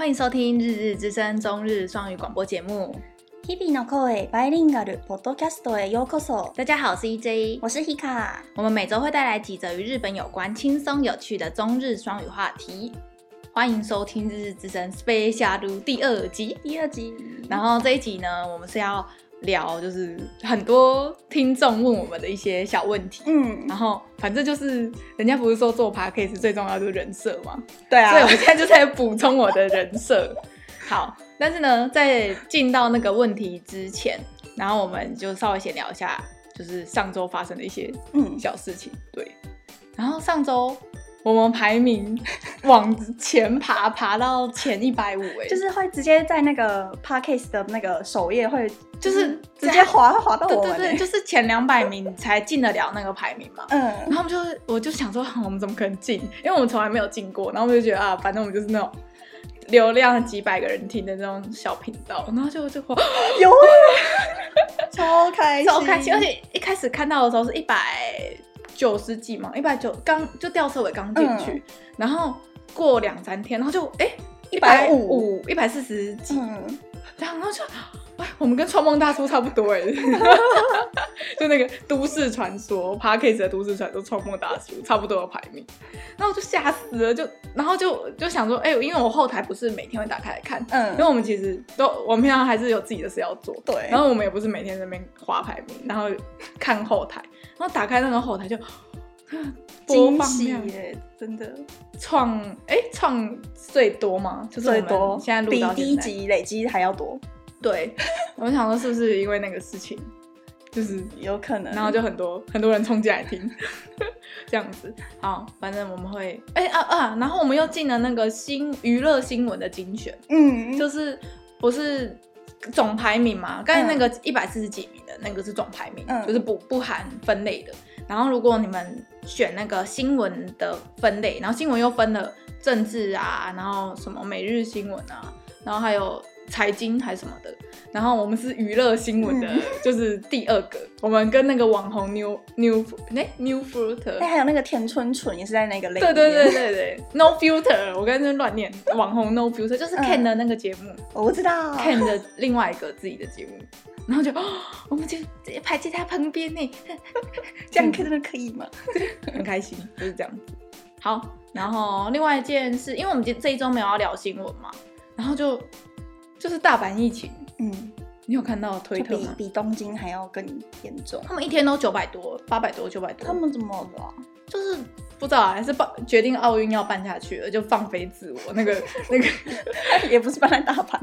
欢迎收听《日日之声》中日双语广播节目。日々の声バイリンガルポッドキャストへようこそ。大家好，我是 EJ，我是 Hika。我们每周会带来几则与日本有关、轻松有趣的中日双语话题。欢迎收听《日日之声》Special 第二集。第二集。然后这一集呢，我们是要。 聊就是很多听众问我们的一些小问题，嗯，然后反正就是人家不是说做 podcast 最重要就是人设嘛，对啊，所以我们现在就在补充我的人设。好，但是呢，在进到那个问题之前，然后我们就稍微闲聊一下，就是上周发生的一些嗯。小事情，嗯、对，然后上周。我们排名 往前爬，爬到前一百五，哎，就是会直接在那个 Podcast 的那个首页会，就是直接滑滑到我们，对对对，就是前两百名才进得了那个排名嘛。嗯，然后我们就我就想说，我们怎么可能进？因为我们从来没有进过，然后我们就觉得啊，反正我们就是那种流量几百个人听的那种小频道，然后就就有，超开心，超开心，而且一开始看到的时候是一百。九十几嘛，一百九刚就吊车尾刚进去，嗯、然后过两三天，然后就哎一百五。一百四十几，嗯、然后就哎我们跟创梦大叔差不多哎，就那个都市传说 parkes 的都市传说创梦大叔差不多的排名，然后我就吓死了，就然后就就想说哎，因为我后台不是每天会打开来看，嗯，因为我们其实都我们平常还是有自己的事要做，对，然后我们也不是每天在那边划排名，然后看后台。然后打开那个后台就 播放量耶，真的创哎创最多吗？就是最多，现在录到第一集累积还要多。对，我想说是不是因为那个事情，就是有可能，然后就很多很多人冲进来听，这样子。好，反正我们会哎啊啊，然后我们又进了那个新娱乐新闻的精选，嗯，就是不是。总排名嘛，刚才那个一百四十几名的那个是总排名，嗯、就是不不含分类的。然后如果你们选那个新闻的分类，然后新闻又分了政治啊，然后什么每日新闻啊，然后还有。财经还是什么的，然后我们是娱乐新闻的，嗯、就是第二个。我们跟那个网红 New New 哎 New Fruit，哎还有那个田春纯也是在那个类。对对对对对，No Filter，我刚才乱念网红 No Filter 就是 Ken 的那个节目，嗯、我不知道 Ken 的另外一个自己的节目，然后就哦，我们就直接排在他旁边呢，这样真的可以吗？很开心，就是这样子。好，然后另外一件事，因为我们今这一周没有要聊新闻嘛，然后就。就是大阪疫情，嗯，你有看到推特吗？比比东京还要更严重。他们一天都九百多、八百多、九百多。他们怎么了？就是不知道啊，还是办决定奥运要办下去了，就放飞自我。那个 那个 也不是办在大阪，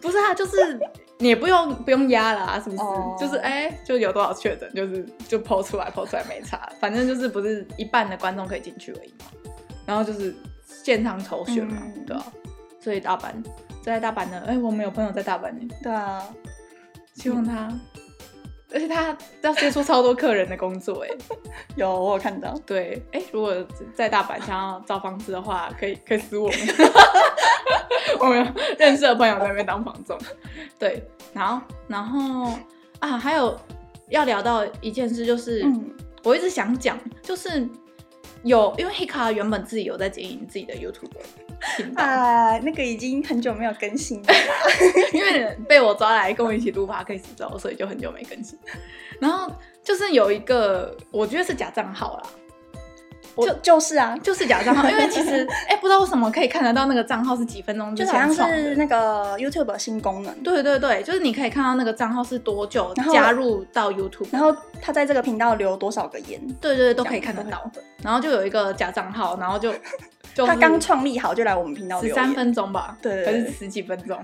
不是啊，就是你也不用不用压啦啊，是不是？哦、就是哎、欸，就有多少确诊，就是就 po 出来 po 出来没差，反正就是不是一半的观众可以进去而已嘛。然后就是现场抽选嘛，嗯、对啊，所以大阪。在大阪呢，哎、欸，我们有朋友在大阪呢。对啊，希望他，嗯、而且他要接触超多客人的工作，哎，有我有看到。对，哎、欸，如果在大阪想要找房子的话，可以可以私我们。我们有认识的朋友在那边当房仲。对，然后然后啊，还有要聊到一件事，就是、嗯、我一直想讲，就是有因为 Hika 原本自己有在经营自己的 YouTube。啊，那个已经很久没有更新了，因为被我抓来跟我一起录 podcast 之后，所以就很久没更新。然后就是有一个，我觉得是假账号啦，就就是啊，就是假账号。因为其实哎、欸，不知道为什么可以看得到那个账号是几分钟，就好像是那个 YouTube 的新功能。对对对，就是你可以看到那个账号是多久加入到 YouTube，然后他在这个频道留多少个言，对，对对，都可以看得到。然后就有一个假账号，然后就。他刚创立好就来我们频道十三分钟吧，对，还是十几分钟，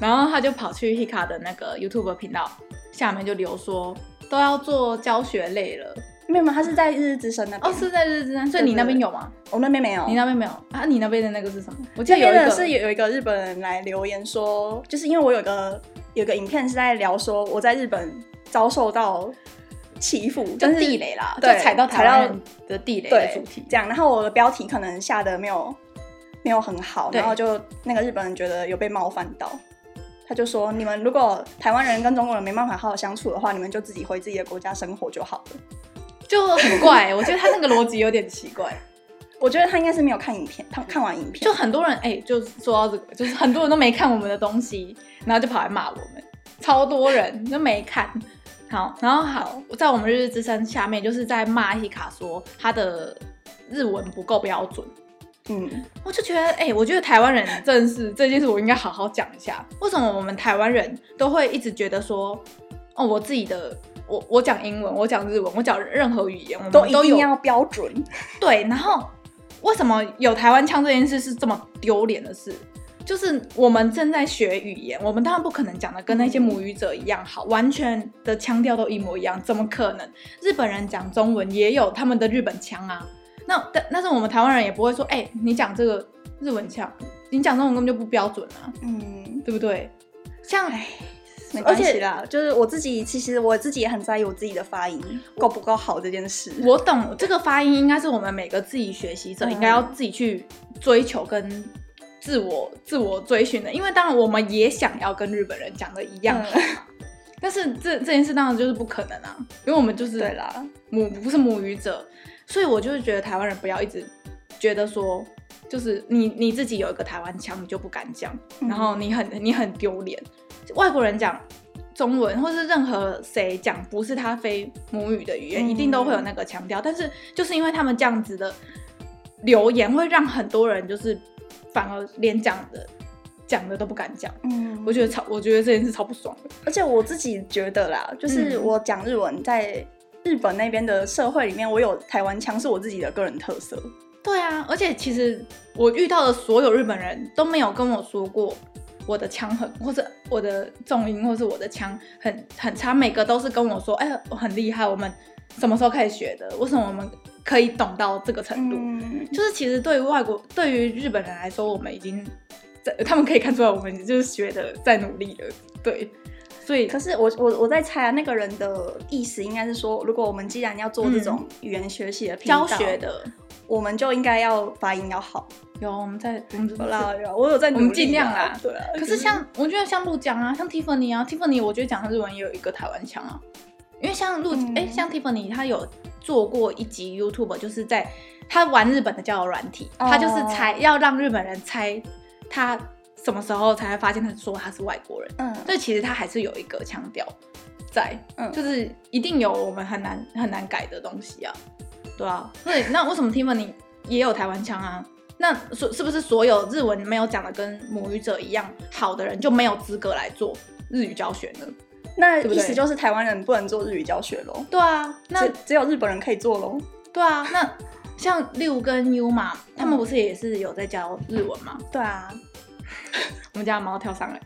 然后他就跑去 Hika 的那个 YouTube 频道下面就留说都要做教学类了，没有吗？他是在日日之声那边，哦，是在日日之声，所以你那边有吗？我那边没有，你那边没有啊？你那边的那个是什么？我记得有一个是有有一个日本人来留言说，就是因为我有个有个影片是在聊说我在日本遭受到。欺负就是地雷啦，就，踩到台湾的地雷的主题这样。然后我的标题可能下的没有没有很好，然后就那个日本人觉得有被冒犯到，他就说：你们如果台湾人跟中国人没办法好好相处的话，你们就自己回自己的国家生活就好了。就很怪，我觉得他那个逻辑有点奇怪。我觉得他应该是没有看影片，他看完影片，就很多人哎、欸，就说到这个，就是很多人都没看我们的东西，然后就跑来骂我们，超多人都没看。好，然后好，在我们日日之声下面，就是在骂希卡说他的日文不够标准。嗯，我就觉得，哎、欸，我觉得台湾人真的是这件事，我应该好好讲一下，为什么我们台湾人都会一直觉得说，哦，我自己的。我我讲英文，我讲日文，我讲任何语言，我们都，都一定要标准。对，然后为什么有台湾腔这件事是这么丢脸的事？就是我们正在学语言，我们当然不可能讲的跟那些母语者一样好，完全的腔调都一模一样，怎么可能？日本人讲中文也有他们的日本腔啊。那但但是我们台湾人也不会说，哎、欸，你讲这个日文腔，你讲中文根本就不标准啊，嗯，对不对？像。没关系啦，就是我自己，其实我自己也很在意我自己的发音够不够好这件事。我懂这个发音应该是我们每个自己学习者应该要自己去追求跟自我自我追寻的，因为当然我们也想要跟日本人讲的一样，嗯、但是这这件事当然就是不可能啊，因为我们就是对啦母不是母语者，所以我就是觉得台湾人不要一直觉得说，就是你你自己有一个台湾腔，你就不敢讲，然后你很你很丢脸。外国人讲中文，或是任何谁讲不是他非母语的语言，嗯、一定都会有那个腔调。但是就是因为他们这样子的留言，会让很多人就是反而连讲的讲的都不敢讲。嗯，我觉得超，我觉得这件事超不爽的。而且我自己觉得啦，就是我讲日文在日本那边的社会里面，我有台湾腔是我自己的个人特色。对啊，而且其实我遇到的所有日本人都没有跟我说过。我的腔很，或者我的重音，或是我的腔很很差，每个都是跟我说，哎、欸，我很厉害，我们什么时候开始学的？为什么我们可以懂到这个程度？嗯、就是其实对于外国，对于日本人来说，我们已经在，他们可以看出来，我们就是学的在努力了。对，所以，可是我我我在猜啊，那个人的意思应该是说，如果我们既然要做这种语言学习的教学的，我们就应该要发音要好。有我们在，我们知道啦，有我有在努力，我们尽量啦。对啊。可是像我觉得像陆江啊，像 Tiffany 啊，Tiffany 我觉得讲他日文也有一个台湾腔啊。因为像陆哎、像 Tiffany 他有做过一集 YouTube，就是在他玩日本的交友软体，他就是猜要让日本人猜他什么时候才会发现他说他是外国人。嗯。所以其实他还是有一个腔调在，嗯，就是一定有我们很难很难改的东西啊。对啊。对，那为什么 Tiffany 也有台湾腔啊？那所是不是所有日文没有讲的跟母语者一样好的人就没有资格来做日语教学呢？那意思就是台湾人不能做日语教学喽？对啊，那只，只有日本人可以做喽？对啊，那像六跟 U 嘛，他们不是也是有在教日文吗？对啊，我们家的猫跳上来，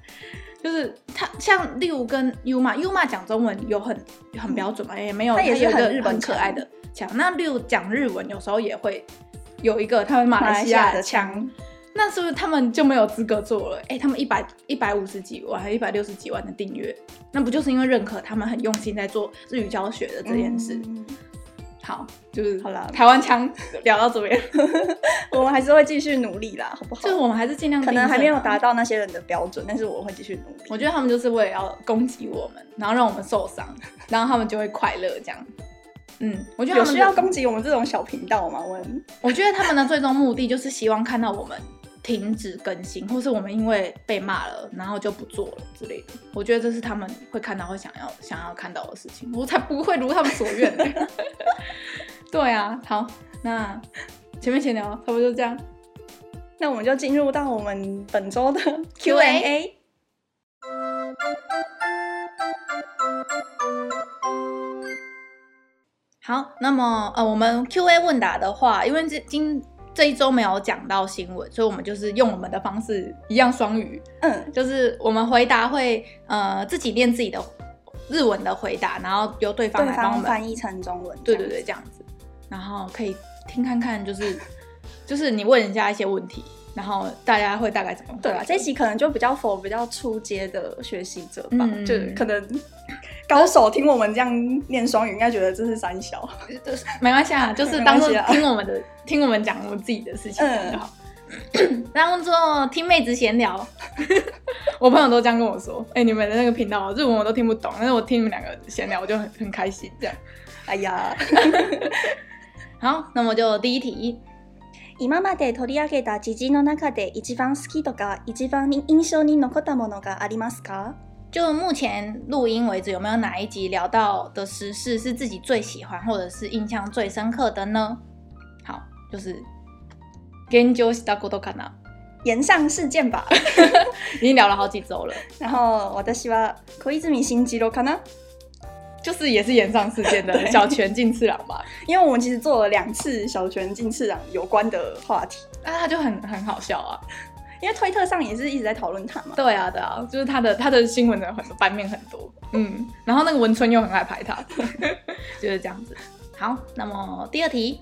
就是他像六跟 U 嘛，U 嘛讲中文有很很标准嘛，也没有，他也是很日本可爱的腔。那六讲日文有时候也会。有一个他们马来西亚的腔，那是不是他们就没有资格做了？哎、欸，他们一百一百五十几万，还一百六十几万的订阅，那不就是因为认可他们很用心在做日语教学的这件事？嗯、好，就是好了，台湾腔聊到这边，我们还是会继续努力啦，好不好？就是我们还是尽量，可能还没有达到那些人的标准，但是我会继续努力。我觉得他们就是为了要攻击我们，然后让我们受伤，然后他们就会快乐这样。嗯，我觉得他们有需要攻击我们这种小频道吗？我我觉得他们的最终目的就是希望看到我们停止更新，或是我们因为被骂了，然后就不做了之类的。我觉得这是他们会看到、会想要、想要看到的事情。我才不会如他们所愿。对啊，好，那前面闲聊差不多就这样，那我们就进入到我们本周的 Q&A。好，那么呃，我们 Q&A 问答的话，因为这今这一周没有讲到新闻，所以我们就是用我们的方式，一样双语，嗯，就是我们回答会呃自己念自己的日文的回答，然后由对方来帮我们翻译成中文，对对对，这样子，然后可以听看看，就是 就是你问人家一些问题，然后大家会大概怎么？对啊，这期可能就比较 for 比较初阶的学习者吧，嗯、就可能。高手听我们这样念双语，应该觉得这是三小，就是没关系啊，就是当做听我们的，听我们讲我们自己的事情就好。然后说听妹子闲聊，我朋友都这样跟我说，哎、欸，你们的那个频道日文我都听不懂，但是我听你们两个闲聊，我就很很开心。这样，哎呀，好，那么就第一题， 今まで取り上げた时事の中で一番好きとか一番印象に残ったものがありますか？ 就目前录音为止，有没有哪一集聊到的时事是自己最喜欢或者是印象最深刻的呢？好，就是现状したことかな。炎上事件吧，已经聊了好几周了。然后私は小泉进次郎かな，就是也是炎上事件的小泉进次郎吧。因为我们其实做了两次小泉进次郎有关的话题，那他就很很好笑啊。 因为推特上也是一直在讨论他嘛。对啊，对啊，就是他的他的新闻的很多版面很多，嗯，然后那个文春又很爱拍他，就是这样子。好，那么第二题。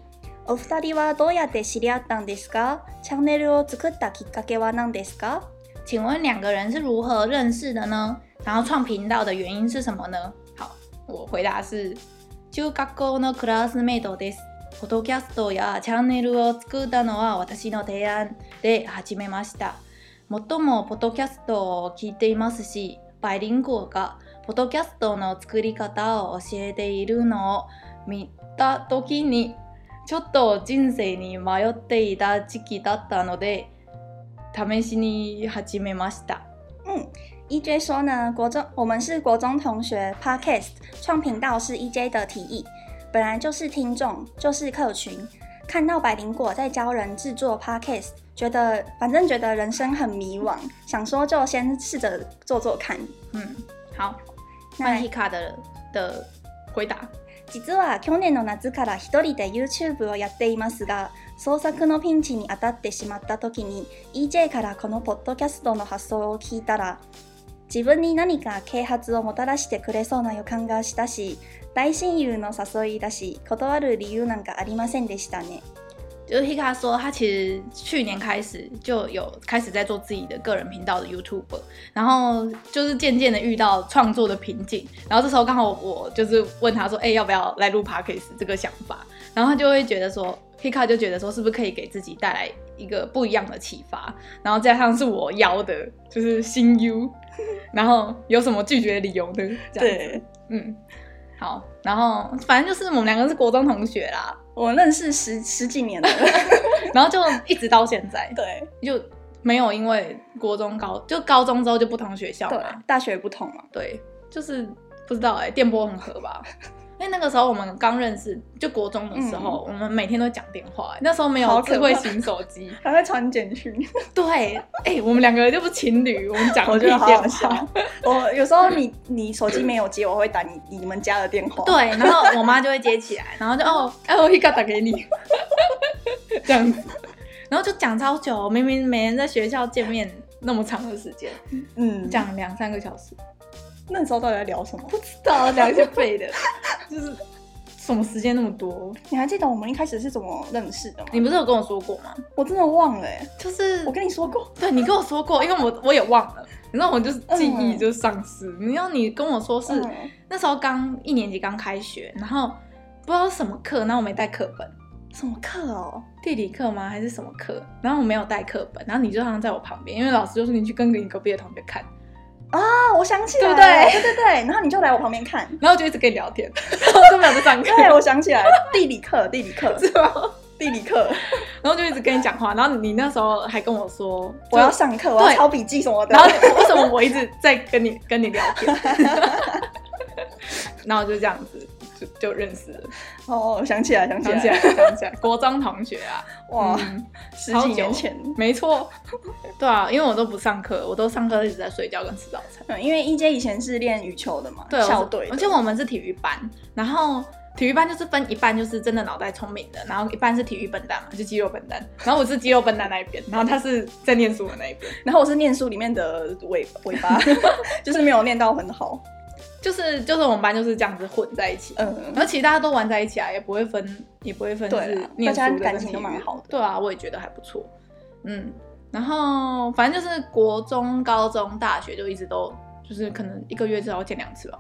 お二人はどうやって知り合ったんですか？チャンネルを作ったきっかけは何ですか？请问两个人是如何认识的呢？然后创频道的原因是什么呢？好，我回答是中学校のクラスメイトです。 ポッドキャストやチャンネルを作ったのは私の提案で始めました。もっともポッドキャストを闻いていますし、バイリンゴがポッドキャストの作り方を教えているのを见たときに。ちょっと人生に迷っていた时期だったので试しに始めました。嗯，EJ 说呢，国中我们是国中同学，Podcast 创频道是 EJ 的提议，本来就是听众，就是客群。看到百灵果在教人制作 Podcast，觉得反正觉得人生很迷惘，想说就先试着做做看。嗯，好，那 Hika 的的回答。実は去年の夏から一人で YouTube をやっていますが、创作のピンチに当たってしまった时に EJ からこのポッドキャストの発想を闻いたら、自分に何か启発をもたらしてくれそうな予感がしたし、 大亲友の诱いだし、断る理由なんかありませんでしたね。就是 Hika 说，他其实去年开始就有开始在做自己的个人频道的 YouTuber，然后就是渐渐的遇到创作的瓶颈，然后这时候刚好我就是问他说，哎、欸，要不要来录 Podcast 这个想法，然后他就会觉得说，Hika 就觉得说，是不是可以给自己带来一个不一样的启发，然后加上是我邀的，就是新 U，然后有什么拒绝的理由呢？对，嗯， 好，然后反正就是我们两个是国中同学啦。我认识十十几年了，然后就一直到现在，对，就没有因为国中高就高中之后就不同学校嘛，对，大学不同嘛，对，就是不知道哎、欸，电波很合吧。因为那个时候我们刚认识，就国中的时候，嗯、我们每天都讲电话。那时候没有智慧型手机，还会传简讯。对，哎、欸，我们两个人就不是情侣，我们讲我觉得好好笑。我有时候你 你手机没有接，我会打你你们家的电话。对，然后我妈就会接起来，然后就哦，哎，我一个打给你，这样子，然后就讲超久，明明每天在学校见面那么长的时间，嗯，讲两三个小时。那时候到底在聊什么？不知道，聊一些废的。就是什么时间那么多？你还记得我们一开始是怎么认识的吗？你不是有跟我说过吗？我真的忘了、欸，就是我跟你说过，对，你跟我说过，因为我我也忘了，你知道我就是记忆就丧失。嗯、你要你跟我说是、嗯、那时候刚一年级刚开学，然后不知道什么课，然后我没带课本，什么课哦？地理课吗？还是什么课？然后我没有带课本，然后你就好像在我旁边，因为老师就说你去跟你隔壁的同学看。啊、哦，我想起来，对不对？对对对，然后你就来我旁边看，然后就一直跟你聊天，然 后都没有在上课。对，我想起来，地理课，地理课 是吧？地理课，然后就一直跟你讲话，然后你那时候还跟我说我要上课，我要抄笔记什么的。然后 为什么我一直在跟你跟你聊天？然后就这样子。就认识了。哦，想起来，想起来，想起来，想起来，国中同学啊，哇，嗯、十几年前，没错，对啊，因为我都不上课，我都上课一直在睡觉跟吃早餐。嗯，因为一阶以前是练羽球的嘛，对，校队，而且我们是体育班，然后体育班就是分一半就是真的脑袋聪明的，然后一半是体育笨蛋嘛，就肌肉笨蛋，然后我是肌肉笨蛋那一边，然后他是在念书的那一边，然后我是念书里面的尾尾巴，就是没有念到很好。就是就是我们班就是这样子混在一起，嗯，然后其实大家都玩在一起啊，也不会分也不会分，是念书的感情都蛮好的，对啊，我也觉得还不错，嗯，然后反正就是国中、高中、大学就一直都就是可能一个月至少见两次吧，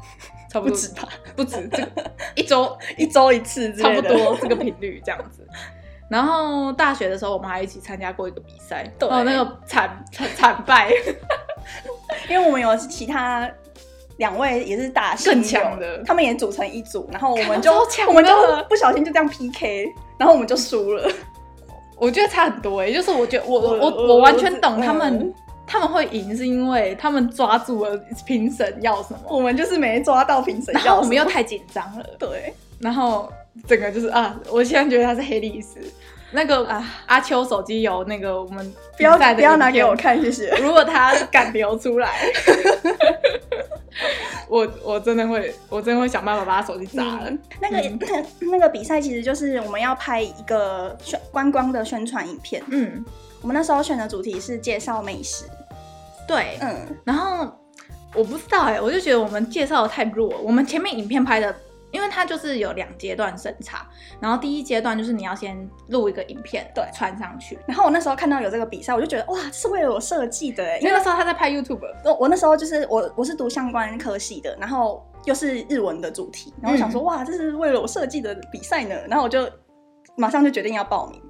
差不多，不止吧，不止，这个 一周一周一次，差不多这个频率这样子。然后大学的时候我们还一起参加过一个比赛，哦，那个惨惨惨败，因为我们有其他。两位也是打更强的，他们也组成一组，然后我们就我们就不小心就这样 PK，然后我们就输了。我觉得差很多哎、欸，就是我觉得我我我，我完全懂他们，嗯、他们会赢是因为他们抓住了评审要什么，我们就是没抓到评审要什么，然后我们又太紧张了，对，然后整个就是啊，我现在觉得他是黑历史。那个啊，阿秋手机有那个我们不要不要拿给我看，谢谢。如果他敢流出来，我我真的会，我真的会想办法把他手机砸了。那个、嗯、那个比赛其实就是我们要拍一个宣观光的宣传影片。嗯，我们那时候选的主题是介绍美食。对，嗯，然后我不知道哎、欸，我就觉得我们介绍的太弱，我们前面影片拍的。因为它就是有两阶段审查，然后第一阶段就是你要先录一个影片，对，传上去。然后我那时候看到有这个比赛，我就觉得哇，是为了我设计的。因为那时候他在拍 YouTube，我我那时候就是我我是读相关科系的，然后又是日文的主题，然后我想说、嗯、哇，这是为了我设计的比赛呢，然后我就马上就决定要报名，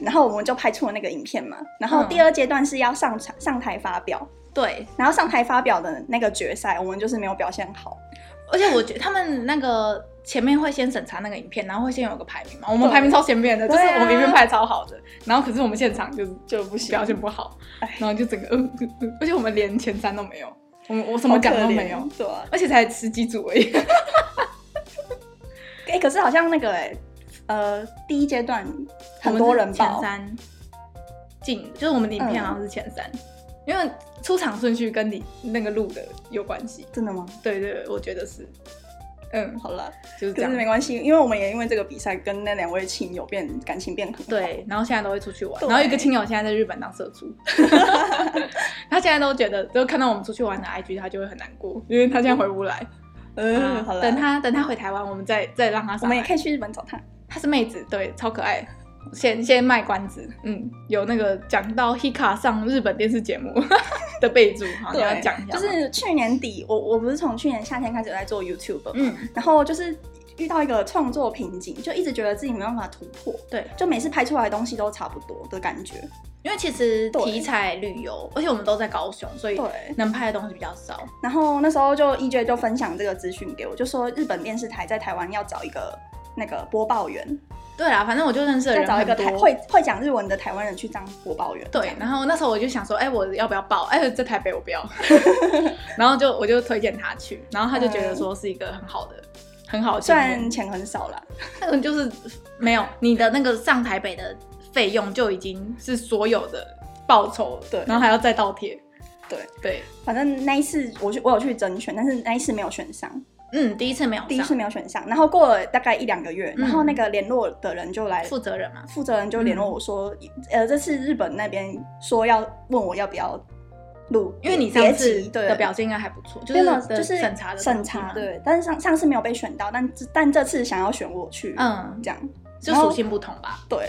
然后我们就拍出了那个影片嘛。然后第二阶段是要上场上台发表，对，然后上台发表的那个决赛，我们就是没有表现好。而且我觉得他们那个前面会先审查那个影片，然后会先有个排名嘛。我们排名超前面的，就是我们影片拍的超好的，然后可是我们现场就就不行，表现不好，然后就整个而且我们连前三都没有，我们我什么奖都没有，对，而且才十几组而已。哎，可是好像那个哎，呃，第一阶段很多人前三进，就是我们的影片好像是前三，因为。出场顺序跟你那个录的有关系，真的吗？对对，我觉得是。嗯，好了，就是这样。可是没关系，因为我们也因为这个比赛跟那两位亲友变感情变很好。对，然后现在都会出去玩。然后一个亲友现在在日本当社畜，他现在都觉得，就看到我们出去玩的 IG，他就会很难过，因为他现在回不来。嗯，好了，等他等他回台湾，我们再再让他上。我们也可以去日本找他。他是妹子，对，超可爱。先先卖关子，嗯，有那个讲到 Hika 上日本电视节目 的备注，好，你要讲一下。就是去年底，我我不是从去年夏天开始在做 YouTube，嗯，然后就是遇到一个创作瓶颈，就一直觉得自己没办法突破，对，就每次拍出来的东西都差不多的感觉。因为其实题材旅游，而且我们都在高雄，所以能拍的东西比较少。然后那时候就 EJ 就分享这个资讯给我，就说日本电视台在台湾要找一个那个播报员。对啦，反正我就认识了一个台会会讲日文的台湾人去当播报员。对，然后那时候我就想说，哎，我要不要报？哎，在台北我不要。然后就我就推荐他去，然后他就觉得说是一个很好的，嗯、很好的，虽然钱很少啦，那个就是没有你的那个上台北的费用就已经是所有的报酬，对，然后还要再倒贴，对对，对反正那一次我去我有去甄选，但是那一次没有选上。嗯，第一次没有，第一次没有选上，然后过了大概一两个月，嗯、然后那个联络的人就来，负责人嘛，负责人就联络我说，嗯、呃，这次日本那边说要问我要不要录，因为你上次的表现应该还不错，对就是就是审查的审查，对，但是上上次没有被选到，但但这次想要选我去，嗯，这样就属性不同吧，对。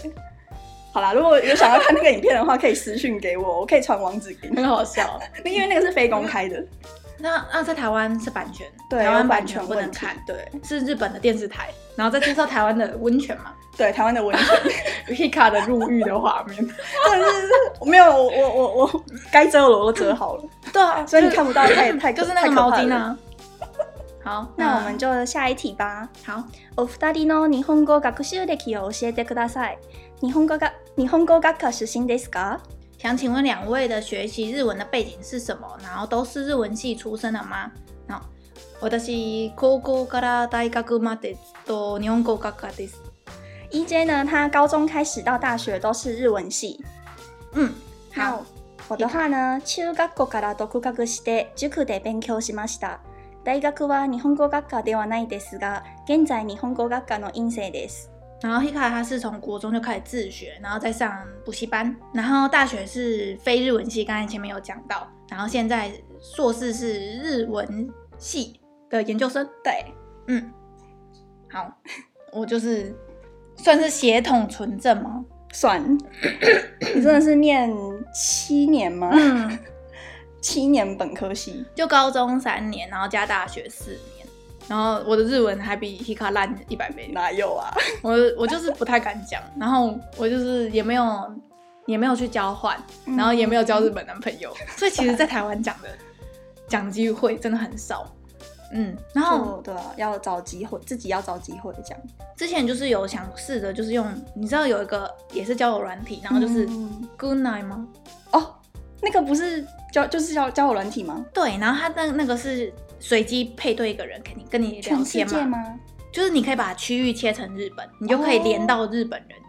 好啦，如果有想要看那个影片的话，可以私讯给我，我可以传网址给你。很好笑，因为那个是非公开的。那那在台湾是版权，对，台湾版权不能看，对，是日本的电视台，然后再介绍台湾的温泉嘛，对，台湾的温泉，Hika 的入浴的画面，对对对，没有，我我我我该遮的我都遮好了，对啊，所以你看不到太太就是那个毛巾啊。好，那我们就下一题吧。好，お二人の日本语学习历を教えてください。日本语が日本语学科出身ですか？ 想请问两位的学习日文的背景是什么？然后都是日文系出身的吗？好，私高校から大学までと日本语学科です。EJ 呢，他高中开始到大学都是日文系。嗯，好。我的话呢，中学校から独学して塾で勉强しました。大学は日本语学科ではないですが、现在日本语学科の院生です。 然后 Hika 他是从国中就开始自学，然后再上补习班，然后大学是非日文系，刚才前面有讲到，然后现在硕士是日文系的研究生。对，嗯，好，我就是算是血统纯正吗？算，你真的是念七年吗？嗯，七年本科系，就高中三年，然后加大学四年。然后我的日文还比 Hika 烂一百倍，哪有啊？我我就是不太敢讲，然后我就是也没有也没有去交换，然后也没有交日本男朋友，所以其实，在台湾讲的 讲机会真的很少。嗯，然后对啊，要找机会，自己要找机会这样。之前就是有想试着，就是用你知道有一个也是交友软体，然后就是 Good Night 吗？哦，那个不是交就是交交友软体吗？对，然后它的那个是随机配对一个人，肯定跟你聊天吗？就是你可以把区域切成日本，你就可以连到日本人。哦、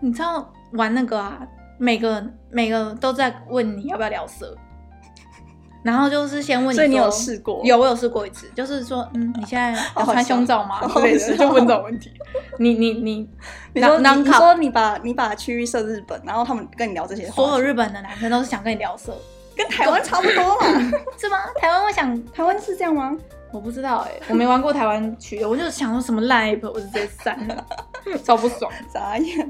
你知道玩那个啊，每个每个都在问你要不要聊色。然后就是先问你，所以你有试过？有，我有试过一次。就是说，嗯，你现在要 穿胸罩吗？之类的，就问这种问题。你你你，你说你说你把你把区域设日本，然后他们跟你聊这些。所有日本的男生都是想跟你聊色，跟台湾差不多嘛？是吗？台湾我想，台湾是这样吗？我不知道哎，我没玩过台湾区，我就想说什么烂 app，我就直接删了，超不爽，眨眼。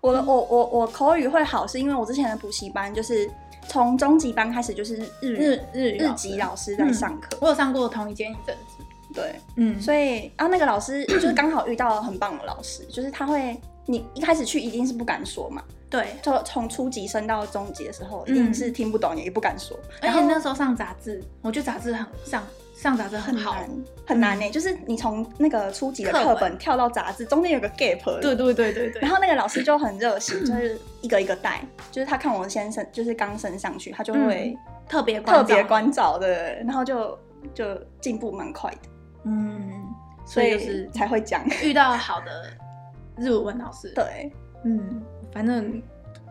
我的我我我口语会好，是因为我之前的补习班就是。从中级班开始就是日日日日籍老师在上课，我有上过同一间一阵子。对，嗯，所以啊，那个老师就是刚好遇到很棒的老师，就是他会，你一开始去一定是不敢说嘛，对，就从初级升到中级的时候，一定是听不懂也不敢说。而且那时候上杂志，我觉得杂志很上。上杂志很好，很难呢。就是你从那个初级的课本跳到杂志，中间有个 gap。对对对对对。然后那个老师就很热心，就是一个一个带。就是他看我先生，就是刚升上去，他就会特别特别关照的，然后就就进步蛮快的。嗯，所以就是才会讲。遇到好的日文老师。对，嗯，反正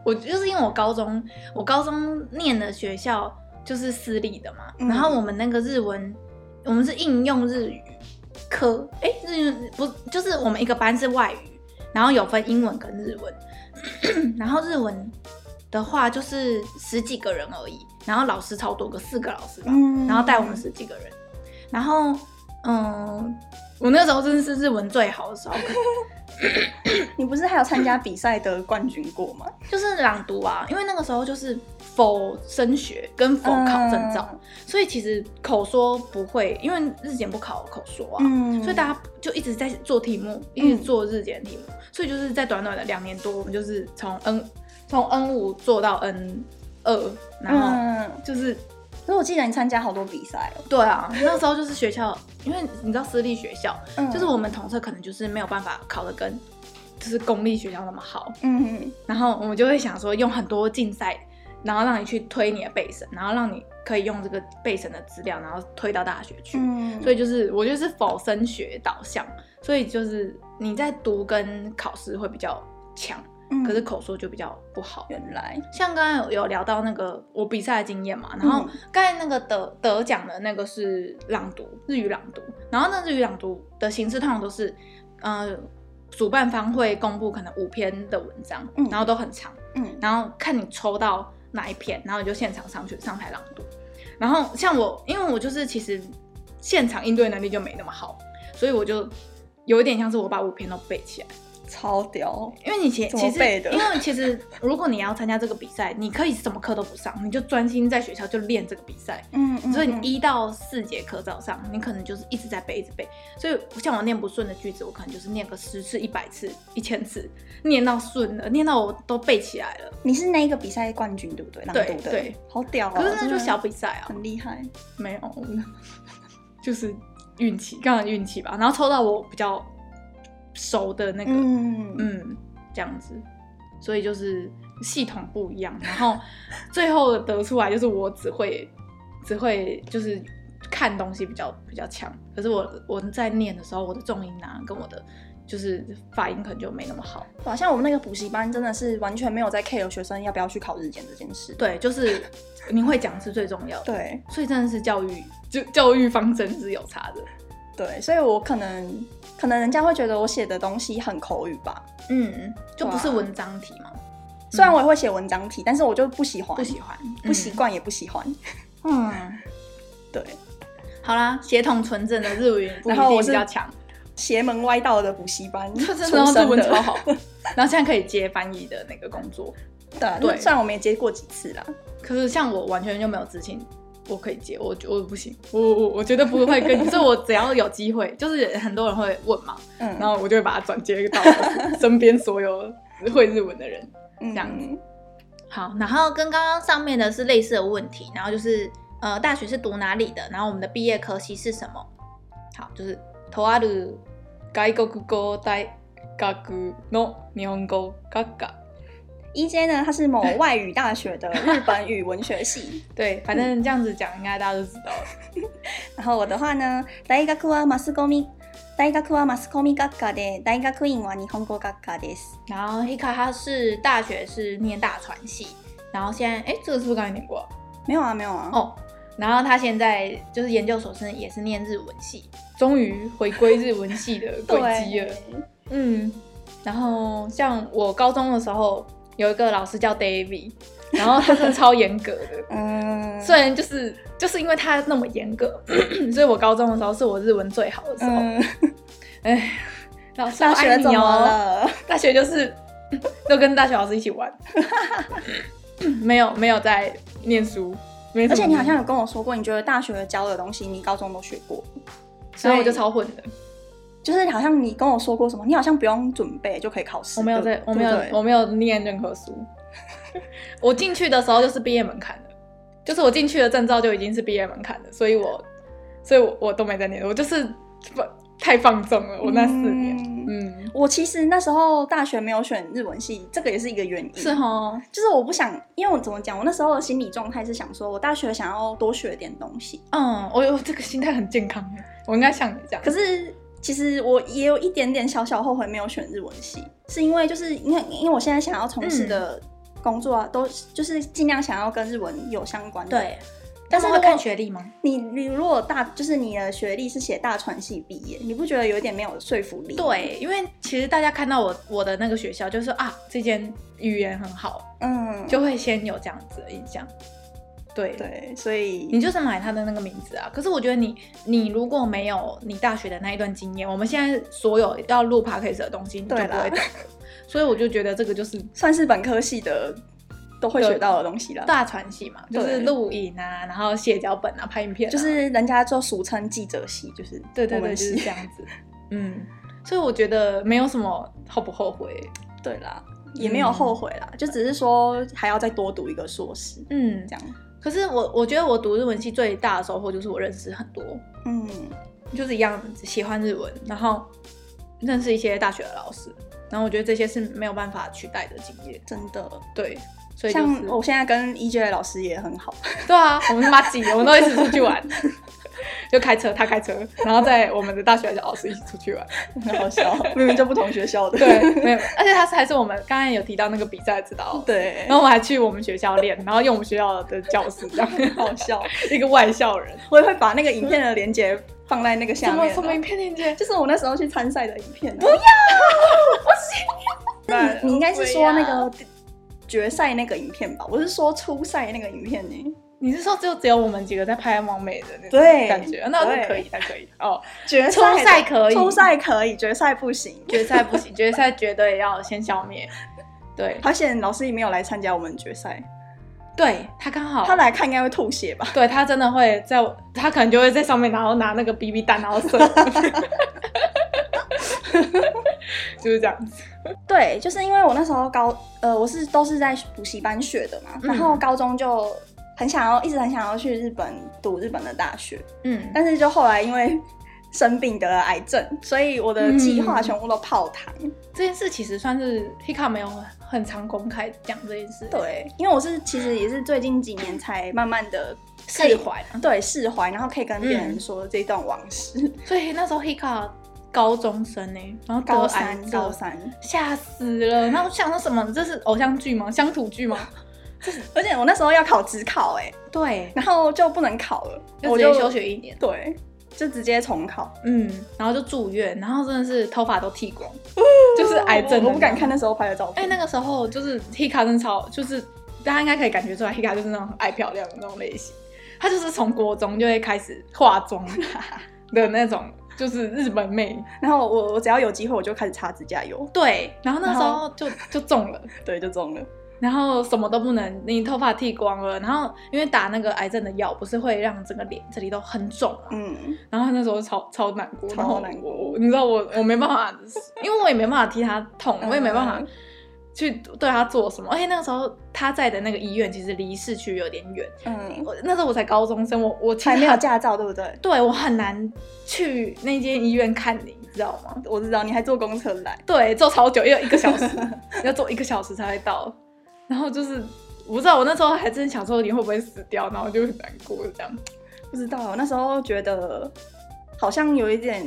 我就是因为我高中我高中念的学校就是私立的嘛，然后我们那个日文。我们是应用日语科，哎、欸，日语不就是我们一个班是外语，然后有分英文跟日文，然后日文的话就是十几个人而已，然后老师超多个，四个老师吧，然后带我们十几个人，然后嗯，我那时候真的是日文最好的时候。你不是还有参加比赛得冠军过吗？就是朗读啊，因为那个时候就是否升学跟否考证照，嗯、所以其实口说不会，因为日检不考口说啊，嗯、所以大家就一直在做题目，一直做日检题目，嗯、所以就是在短短的两年多，我们就是从 N 从 N 五做到 N 二，然后就是。所以我记得你参加好多比赛哦。对啊，那时候就是学校，因为你知道私立学校，嗯、就是我们统测可能就是没有办法考得跟就是公立学校那么好。嗯哼。然后我们就会想说，用很多竞赛，然后让你去推你的背审，然后让你可以用这个背审的资料，然后推到大学去。嗯。所以就是我觉得是否升学导向，所以就是你在读跟考试会比较强。可是口说就比较不好。原来像刚刚有有聊到那个我比赛的经验嘛，然后刚才那个得得奖的那个是朗读日语朗读，然后那日语朗读的形式通常都是，呃，主办方会公布可能五篇的文章，然后都很长，嗯，然后看你抽到哪一篇，然后你就现场上去上台朗读。然后像我，因为我就是其实现场应对能力就没那么好，所以我就有一点像是我把五篇都背起来。超屌，因为你其其实，因为其实，如果你要参加这个比赛，你可以什么课都不上，你就专心在学校就练这个比赛。嗯，嗯，所以你一到四节课早上，你可能就是一直在背，一直背。所以像我念不顺的句子，我可能就是念个十次、一百次、一千次，念到顺了，念到我都背起来了。你是那一个比赛冠军，对不对？对对，好屌啊！可是那就小比赛啊，很厉害。没有，就是运气，刚好运气吧。然后抽到我比较。熟的那个，嗯嗯，这样子，所以就是系统不一样，然后 最后得出来就是我只会只会就是看东西比较比较强，可是我我在念的时候，我的重音啊跟我的就是发音可能就没那么好。好，像我们那个补习班真的是完全没有在 care 学生要不要去考日检这件事。对，就是 你会讲是最重要的。对，所以真的是教育就教育方针是有差的。对，所以我可能可能人家会觉得我写的东西很口语吧，嗯，就不是文章题嘛。虽然我也会写文章题，但是我就不喜欢，不喜欢，不习惯也不喜欢。嗯，对。好啦，协同纯正的日语，然后我是比较强，邪门歪道的补习班，然后日文超好，然后现在可以接翻译的那个工作。对对，虽然我没接过几次啦，可是像我完全就没有自信。我可以接，我我不行，我我我绝对不会跟你，所以我只要有机会，就是很多人会问嘛，嗯，然后我就会把它转接到身边所有会日文的人，这样子。嗯、好，然后跟刚刚上面的是类似的问题，然后就是呃，大学是读哪里的？然后我们的毕业科系是什么？ 好，就是とある外国语大学の日本语学科。 EJ 呢，它是某外语大学的日本语文学系。对，反正这样子讲，应该大家都知道了。然后我的话呢，大学はマスコミ，大学はマスコミ学科で、大学院は日本语学科です。然后 Hika 他是大学是念大传系，然后现在哎，这个是不是刚才念过？没有啊，没有啊。哦，然后他现在就是研究所生，也是念日文系，终于回归日文系的轨迹了。嗯，然后像我高中的时候。 有一个老师叫 David，然后他是超严格的。嗯，虽然就是就是因为他那么严格，所以我高中的时候是我日文最好的时候。哎、嗯，老师大学怎么了。大学就是都跟大学老师一起玩，没有没有在念书。而且你好像有跟我说过，你觉得大学教的东西你高中都学过，所以我就超混的。就是好像你跟我说过什么，你好像不用准备就可以考试。我没有在，我没有，我没有念任何书。我进去的时候就是毕业门槛的，就是我进去的证照就已经是毕业门槛的，所以我，所以我我都没在念，我就是太放纵了。我那四年，嗯，嗯，我其实那时候大学没有选日文系，这个也是一个原因。是哈，就是我不想，因为我怎么讲，我那时候的心理状态是想说，我大学想要多学点东西。嗯，我有这个心态很健康，我应该像你这样。可是。其实我也有一点点小小后悔没有选日文系，是因为就是因为因为我现在想要从事的工作啊，嗯、都就是尽量想要跟日文有相关的。对，但是会看学历吗？你你如果大就是你的学历是写大传系毕业，你不觉得有点没有说服力？对，因为其实大家看到我我的那个学校，就是啊，这间语言很好，嗯，就会先有这样子的印象。对对，所以你就是买他的那个名字啊。可是我觉得你，你如果没有你大学的那一段经验，我们现在所有要录 podcast 的东西，你就不会懂了。所以我就觉得这个就是算是本科系的都会学到的东西了。大传系嘛，就是录影啊，然后写脚本啊，拍影片啊，就是人家就俗称记者系，就是对对对，就是这样子。嗯，所以我觉得没有什么后不后悔。对啦，也没有后悔啦，嗯，就只是说还要再多读一个硕士。嗯，这样。可是我我觉得我读日文系最大的收获就是我认识很多，嗯，就是一样喜欢日文，然后认识一些大学的老师，然后我觉得这些是没有办法取代的经验，真的，对，所以、就是、像我现在跟 EJ 老师也很好，对啊，我们是妈吉，我们都一起出去玩。就开车，他开车，然后在我们的大学的老师一起出去玩，很好笑，明明就不同学校的。对，没有，而且他是还是我们刚才有提到那个比赛指导。对，然后我还去我们学校练，然后用我们学校的教室，这样很好笑。一个外校人，我也会把那个影片的链接放在那个下面。什么什么影片链接？就是我那时候去参赛的影片。不要，不行。你应该是说那个决赛那个影片吧？我是说初赛那个影片呢。你是说就只有我们几个在拍网美的那种感觉？那是可以，还可以哦。决赛初赛可以，初赛可以，决赛不行，决赛不行，决赛绝对要先消灭。对，而且老师也没有来参加我们决赛。对，他刚好他来看应该会吐血吧？对，他真的会在，他可能就会在上面，然后拿那个 BB 弹，然后射。就是这样子。对，就是因为我那时候高呃，我是都是在补习班学的嘛，然后高中就。很想要，一直很想要去日本读日本的大学，嗯，但是就后来因为生病得了癌症，所以我的计划全部都泡汤。嗯。这件事其实算是 Hika 没有很常公开讲这件事，对，因为我是其实也是最近几年才慢慢的释怀，对，释怀，然后可以跟别人说这段往事。嗯、所以那时候 Hika 高中生呢，然后高三，高三吓死了。然后想说什么？这是偶像剧吗？乡土剧吗？而且我那时候要考职考，哎，对，然后就不能考了，就直接休学一年，对，就直接重考，嗯，然后就住院，然后真的是头发都剃光，就是癌症，我不敢看那时候拍的照片。哎，那个时候就是 Hika 真超，就是大家应该可以感觉出来，Hika 就是那种爱漂亮的那种类型，她就是从国中就会开始化妆的那种，就是日本妹。然后我我只要有机会，我就开始擦指甲油，对，然后那时候就就中了，对，就中了。然后什么都不能，你头发剃光了，然后因为打那个癌症的药，不是会让整个脸这里都很肿嘛。嗯。然后那时候超超难过，超难过。你知道我我没办法，因为我也没办法替他痛，我也没办法去对他做什么。而且那个时候他在的那个医院其实离市区有点远。嗯，我那时候我才高中生，我我还没有驾照，对不对？对，我很难去那间医院看你，你知道吗？我知道，你还坐公车来。对，坐超久，要一个小时，要坐一个小时才会到。然后就是我不知道，我那时候还真想说你会不会死掉，然后就很难过这样。不知道，那时候觉得好像有一点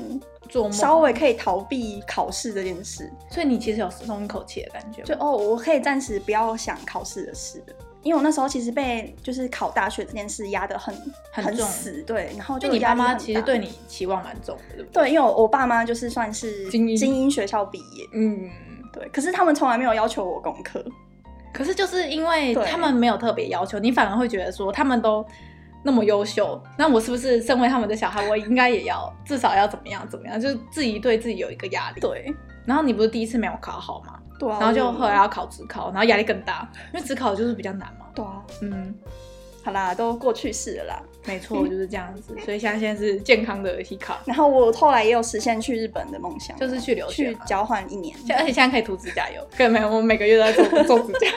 做梦，稍微可以逃避考试这件事，所以你其实有松一口气的感觉，就哦，我可以暂时不要想考试的事，因为我那时候其实被就是考大学这件事压得很很死，对，然后就你爸妈其实对你期望蛮重的，对不对？对，因为我我爸妈就是算是精英学校毕业，嗯，对，可是他们从来没有要求我功课，可是就是因为他们没有特别要求，你反而会觉得说他们都。那么优秀，那我是不是身为他们的小孩，我应该也要至少要怎么样怎么样？就是自己对自己有一个压力。对。然后你不是第一次没有考好吗？对啊。然后就后来要考职考，然后压力更大，因为职考就是比较难嘛。对啊。嗯。好啦，都过去式了啦。没错，就是这样子。所以现在现在是健康的 Hika。然后我后来也有实现去日本的梦想，就是去留学去交换一年，而且现在可以涂指甲油。根本没有，我每个月都在做做指甲。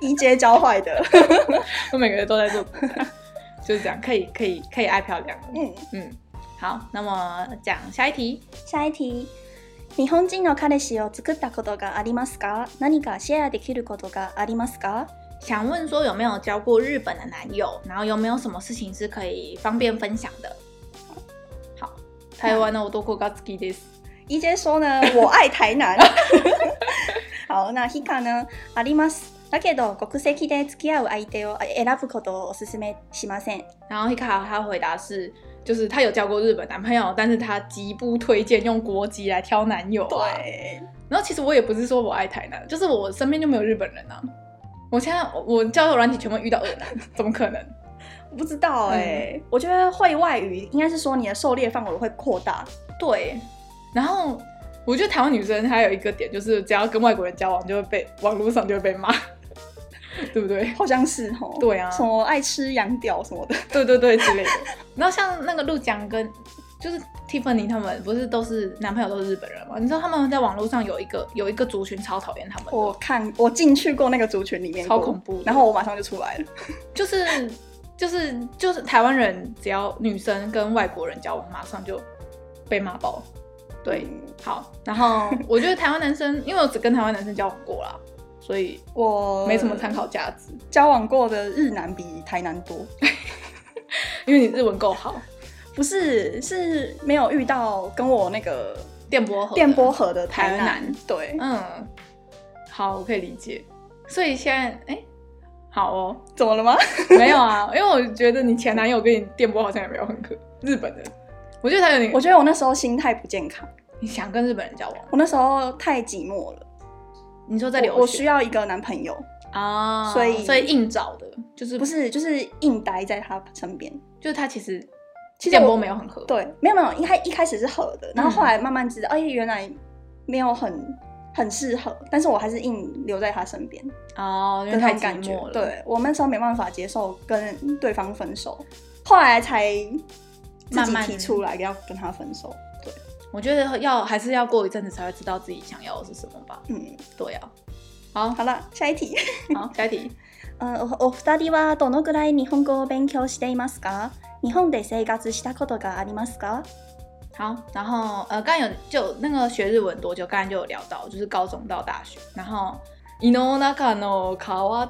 一阶教坏的，我每个月都在做指甲。就是这样，可以可以可以爱漂亮。嗯嗯，好，那么讲下一题。下一题，日本人の彼氏を作ったことがありますか？何かシェアできることがありますか？ 想问说有没有交过日本的男友，然后有没有什么事情是可以方便分享的？好，台湾の男が好きです。一姐说呢，我爱台南。好，那 Hika 呢？あります。だけど国籍で付き合う相手を选ぶことをお勧めしません。然后 Hika 他回答是，就是他有交过日本男朋友，但是他极不推荐用国籍来挑男友啊。对。然后其实我也不是说我爱台南，就是我身边就没有日本人啊。 我现在我交友软体全部遇到恶男，怎么可能？我不知道哎、欸。嗯、我觉得会外语应该是说你的狩猎范围会扩大。对。然后我觉得台湾女生还有一个点，就是只要跟外国人交往，就会被网络上就会被骂。对不对？好像是哦。对啊，什么爱吃洋屌什么的，对对对之类的。然后像那个陆江跟就是 Tiffany 他们不是都是男朋友都是日本人吗？你知道他们在网络上有一个有一个族群超讨厌他们。我看我进去过那个族群里面，超恐怖。然后我马上就出来了。就是就是就是台湾人只要女生跟外国人交往，马上就被骂爆。对，嗯、好。然后我觉得台湾男生，因为我只跟台湾男生交往过啦。所以我没什么参考价值。交往过的日男比台南多，因为你日文够好。不是，是没有遇到跟我那个电波合电波河的台南。对，嗯，好，我可以理解。所以现在，哎、欸，好哦，怎么了吗？没有啊，因为我觉得你前男友跟你电波好像也没有很可。日本人，我觉得他有点，我觉得我那时候心态不健康。你想跟日本人交往？我那时候太寂寞了。你说在留学，我需要一个男朋友啊，所以所以硬找的，就是不是就是硬待在他身边，就是他其实其实电波没有很合，对，没有没有，一开一开始是合的，然后后来慢慢知道，哎，原来没有很很适合，但是我还是硬留在他身边哦，因为太寂寞了，对，我那时候没办法接受跟对方分手，后来才自己提出来要跟他分手。我觉得要还是要过一阵子才会知道自己想要的是什么吧。嗯，对啊。好，好了，下一题。好，下一题。呃，お二人はどのくらい日本语を勉强していますか？ 日本で生活したことがありますか？好，然后呃，刚刚有就那个学日文多久？刚才就有聊到，就是高中到大学，然后。井の中の蛙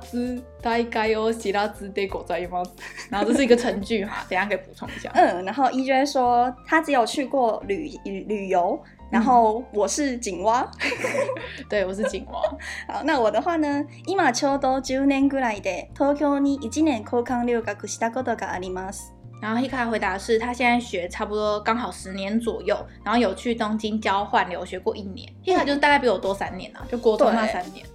大概を知らずでございます。然后这是一个成句哈，等一下可以补充一下。嗯，然后 EJ 说他只有去过旅旅旅游，然后我是井蛙。对，我是井蛙。好，那我的话呢？今ちょうど10年ぐらいで东京に1年交换留学したことがあります。 然后 Hika 回答是他现在学差不多刚好十年左右，然后有去东京交换留学过一年。Hika 就是大概比我多三年啊，就国中那三年。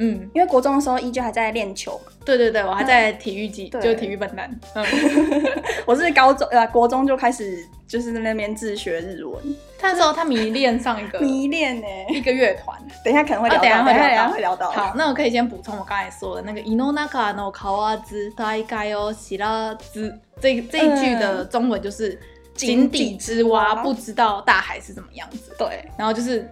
嗯，因为国中的时候依旧还在练球。对对对，我还在体育系，就是体育笨蛋。嗯，我是高中呃国中就开始就是在那边自学日文。那时候他迷恋上一个迷恋呢，一个乐团。等一下可能会聊到，等下会聊会聊到。好，那我可以先补充我刚才说的那个井の中の蛙大概を知らず这这一句的中文就是井底之蛙不知道大海是什么样子。对，然后就是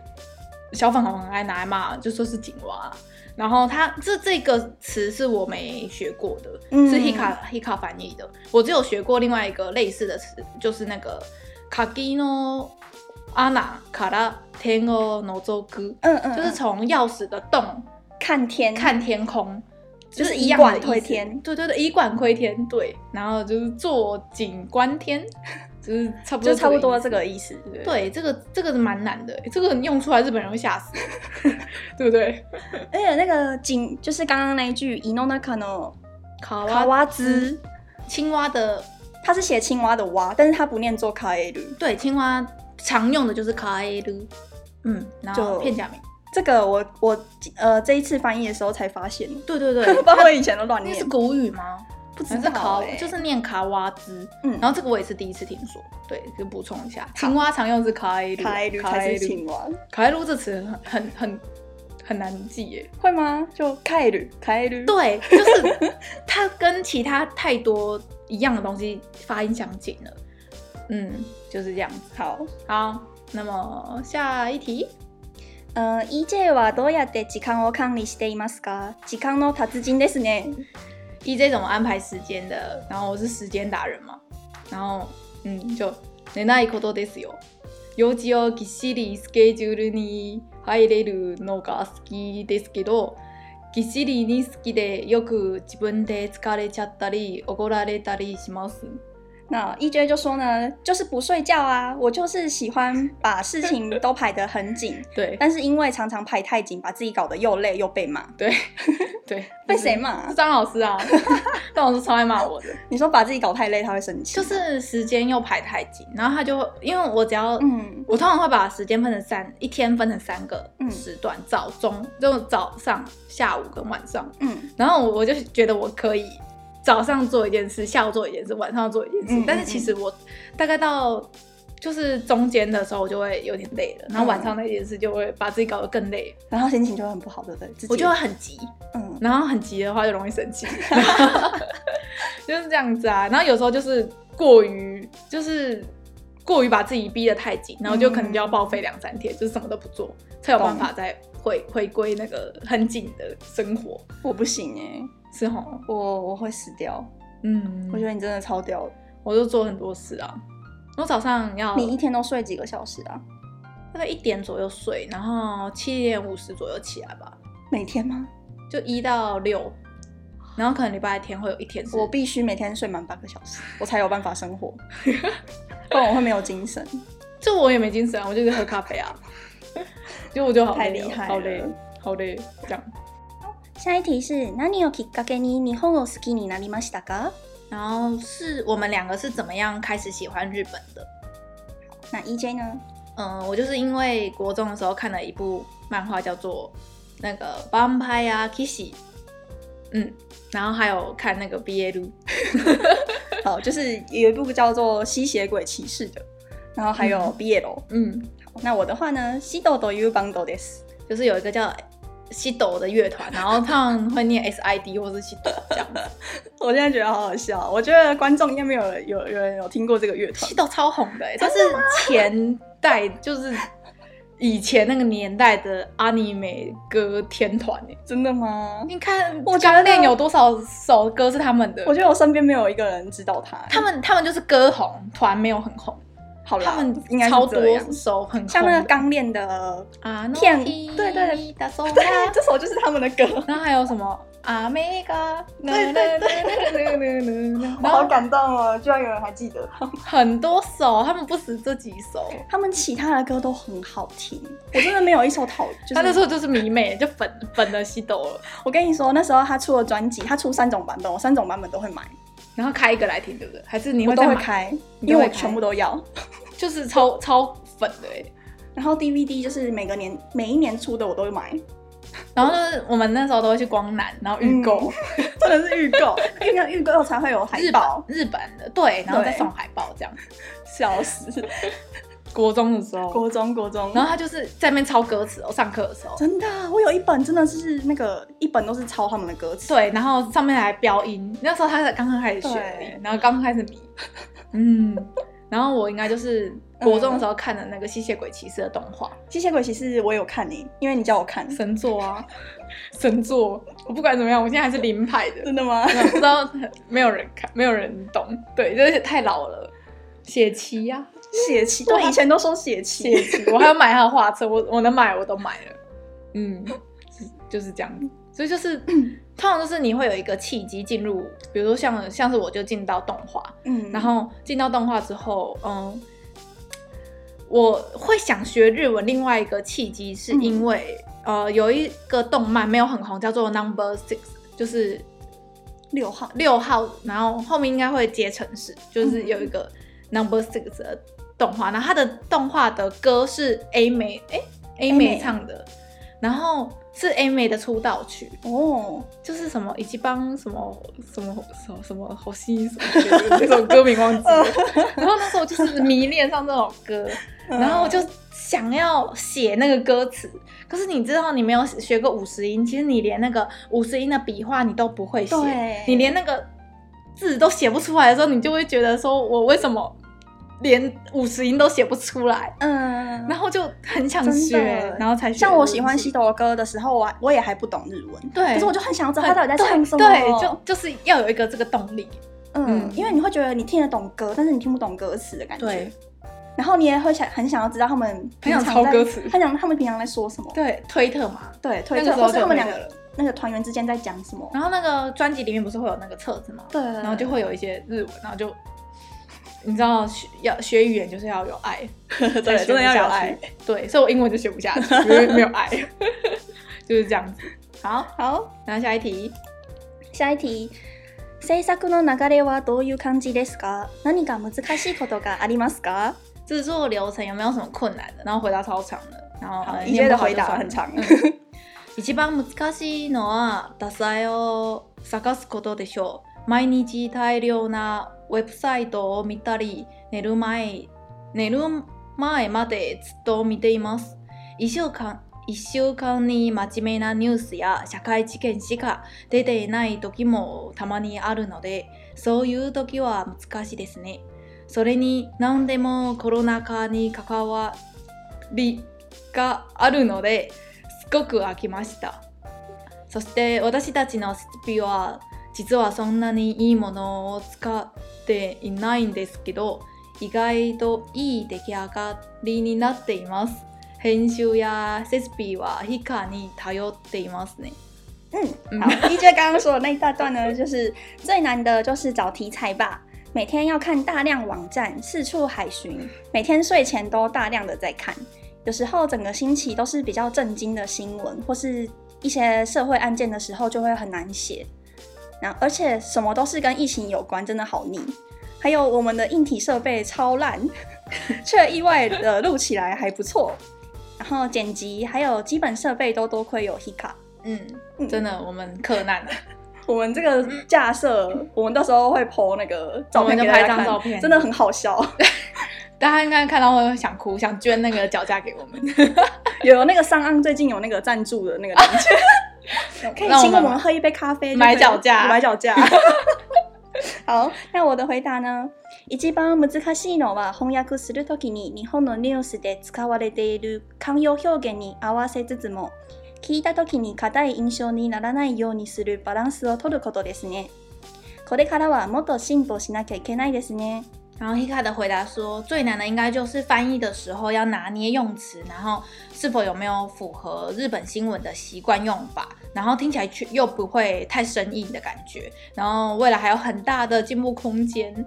小粉红很爱拿来骂，就说是井蛙。 然后它这这个词是我没学过的，嗯、是 Hika Hika 翻译的。我只有学过另外一个类似的词，就是那个 Kagi no ana kara ten o nozoku，嗯嗯，就是从钥匙的洞看天看天空，就是以管窥天。对对对，以管窥天，对。然后就是坐井观天。就是差不多，就差不多这个意思。对，对，这个这个是蛮难的，这个用出来日本人会吓死，对不对？而且那个井就是刚刚那一句伊诺那卡诺卡卡哇兹青蛙的，它是写青蛙的蛙，但是它不念作卡耶鲁。对，青蛙常用的就是卡耶鲁，嗯，然后片假名。这个我我呃这一次翻译的时候才发现。对对对，不知道我以前都乱念。那是古语吗？不知道、欸，就是念卡哇兹，嗯，然后这个我也是第一次听说，对，就补充一下，青蛙常用是卡埃鲁，卡埃鲁才是青蛙，卡埃鲁这词很很很很难记耶，会吗？就卡埃鲁，卡埃鲁，对，就是它跟其他太多一样的东西发音相近了，嗯，就是这样子。好，好，那么下一题，呃，EJ はどうやって时间を管理していますか？时间の达人ですね。 EJ 怎么安排时间的？然后我是时间达人嘛，然后嗯，就寝ないことですよ。用事をぎっしりスケジュールに入れるのが好きですけど、ぎっしりに好きでよく自分で疲れちゃったり怒られたりします。 那 EJ 就说呢，就是不睡觉啊，我就是喜欢把事情都排得很紧，对，但是因为常常排太紧，把自己搞得又累又被骂，对，对，被谁骂？是张老师啊，张老师超爱骂我的。你说把自己搞太累，他会生气？就是时间又排太紧，然后他就会，因为我只要，嗯，我通常会把时间分成三，一天分成三个时段，嗯、早中就早上、下午跟晚上，嗯，然后我我就觉得我可以。早上做一件事，下午做一件事，晚上做一件事。嗯嗯嗯，但是其实我大概到就是中间的时候，我就会有点累了。然后晚上那件事就会把自己搞得更累，然后心情就会很不好，对不对？我就会很急，嗯，然后很急的话就容易生气，就是这样子啊。然后有时候就是过于就是过于把自己逼得太紧，然后就可能就要报废两三天，就是什么都不做，才有办法再回回归那个很紧的生活。我不行哎、欸。是齁，我我会死掉。嗯，我觉得你真的超屌的，我就做很多事啊。我早上要，你一天都睡几个小时啊？大概一点左右睡，然后七点五十左右起来吧。每天吗？就一到六，然后可能礼拜天会有一天。我必须每天睡满八个小时，我才有办法生活，不然我会没有精神。就我也没精神啊，我就是喝咖啡啊。就我就好太厉害了，好累，好累，这样。下一题是何をきっかけに日本を好きになりましたか？然后是我们两个是怎么样开始喜欢日本的？那 EJ 呢？嗯，我就是因为国中的时候看了一部漫画，叫做那个《Vampire Kiss》，嗯，然后还有看那个 BL，好，就是有一部叫做《吸血鬼骑士》的，然后还有 BL，嗯，嗯，好，那我的话呢，シドというバンドです，就是有一个叫。 西斗的乐团，然后他们会念 S I D 或是西斗这样子。我现在觉得好好笑，我觉得观众应该没有有有人有听过这个乐团。西斗超红的，它是前代就是以前那个年代的阿尼美歌天团诶，真的吗？你看我刚练有多少首歌是他们的？我觉得我身边没有一个人知道他。他们他们就是歌红，团没有很红。好啦，他们应该超多首很像那个钢炼的啊，天对对对，对，这首就是他们的歌。然后还有什么阿美嘎，对对对，好感动哦，居然有人还记得。很多首，他们不止这几首，他们其他的歌都很好听。我真的没有一首讨，他那时候就是迷妹，就粉粉的西斗了。我跟你说，那时候他出了专辑，他出三种版本，我三种版本都会买。然后开一个来听，对不对？还是你会都会开，因为我全部都要，就是超超粉的哎。然后 DVD 就是每个年每一年出的我都会买。然后就是我们那时候都会去光南，然后预购，真的是预购，因为预购才会有海报，日本的对，然后再送海报这样，笑死。国中的时候，国中国中，然后他就是在那边抄歌词哦，上课的时候。真的，我有一本真的是那个一本都是抄他们的歌词。对，然后上面还标音。那时候他才刚刚开始学，然后刚刚开始迷。嗯，然后我应该就是国中的时候看的那个吸血鬼骑士的动画，吸血鬼骑士我有看你，因为你叫我看神作啊，神作。我不管怎么样，我现在还是零排的。真的吗？不知道，没有人看，没有人懂。对，就是太老了。血骑呀，血气，对，以前都说血气，血气。我还要买他的画册，我我能买我都买了。嗯，就是这样子。所以就是，通常就是你会有一个契机进入，比如说像像是我就进到动画，嗯，然后进到动画之后，嗯，我会想学日文。另外一个契机是因为，嗯、呃，有一个动漫没有很红，叫做 Number Six，就是六号六号，然后后面应该会接城市，就是有一个 Number Six 的动画，然后它的动画的歌是 A 美哎 A 美唱的，然后。是 A 美的出道曲。哦，就是什么以及帮什么什么什么什么好心 什么那首歌名忘记了，然后那时候就是迷恋上这首歌，然后就想要写那个歌词，可是你知道你没有学过五十音，其实你连那个五十音的笔画你都不会写，你连那个字都写不出来的时候，你就会觉得说我为什么？连五十音都写不出来，嗯，然后就很想学，然后才。像我喜欢西斗歌的时候，我我也还不懂日文，对，可是我就很想要知道他到底在唱什么，对，就就是要有一个这个动力，嗯，因为你会觉得你听得懂歌，但是你听不懂歌词的感觉，对。然后你也会想很想要知道他们很想抄歌词，他想他们平常在说什么，对，推特嘛，对，推特，或是他们两个那个团员之间在讲什么。然后那个专辑里面不是会有那个册子吗？对，然后就会有一些日文，然后就。你知道学要学语言就是要有爱，对，真的要有爱。对，所以我英文就学不下去，因为没有爱，就是这样子。好，好，然后下一题，下一题，制作の流れはどういう感じですか？何か难しいことがありますか？制作流程有没有什么困难的？然后回答超长的，然后一切的回答很长。一番难しいのは题材を探すことでしょう。 毎日大量なウェブサイトを见たり、寝る前、寝る前までずっと见ています。一周间、一周间に真面目なニュースや社会事件しか出ていない时もたまにあるので、そういう时は难しいですね。それに何でもコロナ祸に関わりがあるので、すごく饱きました。そして私たちの设备は実はそんなにいいものを使っていないんですけど、意外といい出来上がりになっています。编集や设备はヒカに頼っていますね。嗯，好，DJ 刚刚说的那一大段呢，就是最难的就是找题材吧。每天要看大量网站，四处海巡，每天睡前都大量的在看。有时候整个星期都是比较震惊的新闻，或是一些社会案件的时候，就会很难写。然后，而且什么都是跟疫情有关，真的好腻。还有我们的硬体设备超烂，却意外的录起来还不错。然后剪辑还有基本设备都多亏有 Hika。嗯，真的我们克难了。我们这个架设，嗯、我们到时候会 po 那个照片给大家看，拍张照片，真的很好笑。大家应该看到会想哭，想捐那个脚架给我们。有那个上岸最近有那个赞助的那个链接。可以请我们喝一杯咖啡，买脚架，买脚架。好，那我的回答呢？一番难しいのは翻訳するときに日本のニュースで使われている惯用表现に合わせつつも、闻いたときに硬い印象にならないようにするバランスを取ることですね。これからはもっと进歩しなきゃいけないですね。然后 Hika 的回答说，最难的应该就是翻译的时候要拿捏用词，然后是否有没有符合日本新闻的习惯用法，然后听起来却又不会太生硬的感觉，然后未来还有很大的进步空间。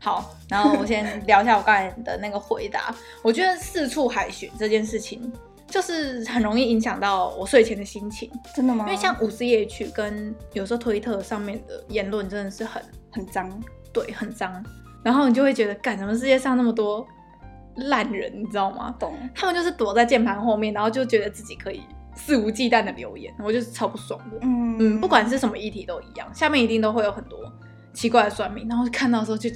好，然后我先 聊一下我刚才的那个回答。我觉得四处海巡这件事情，就是很容易影响到我睡前的心情。真的吗？因为像五十夜去跟有时候推特上面的言论真的是很很脏，对，很脏。然后你就会觉得，干什么世界上那么多烂人，你知道吗？懂。他们就是躲在键盘后面，然后就觉得自己可以肆无忌惮的留言，我就是超不爽的。嗯嗯，不管是什么议题都一样，下面一定都会有很多奇怪的算命，然后看到的时候就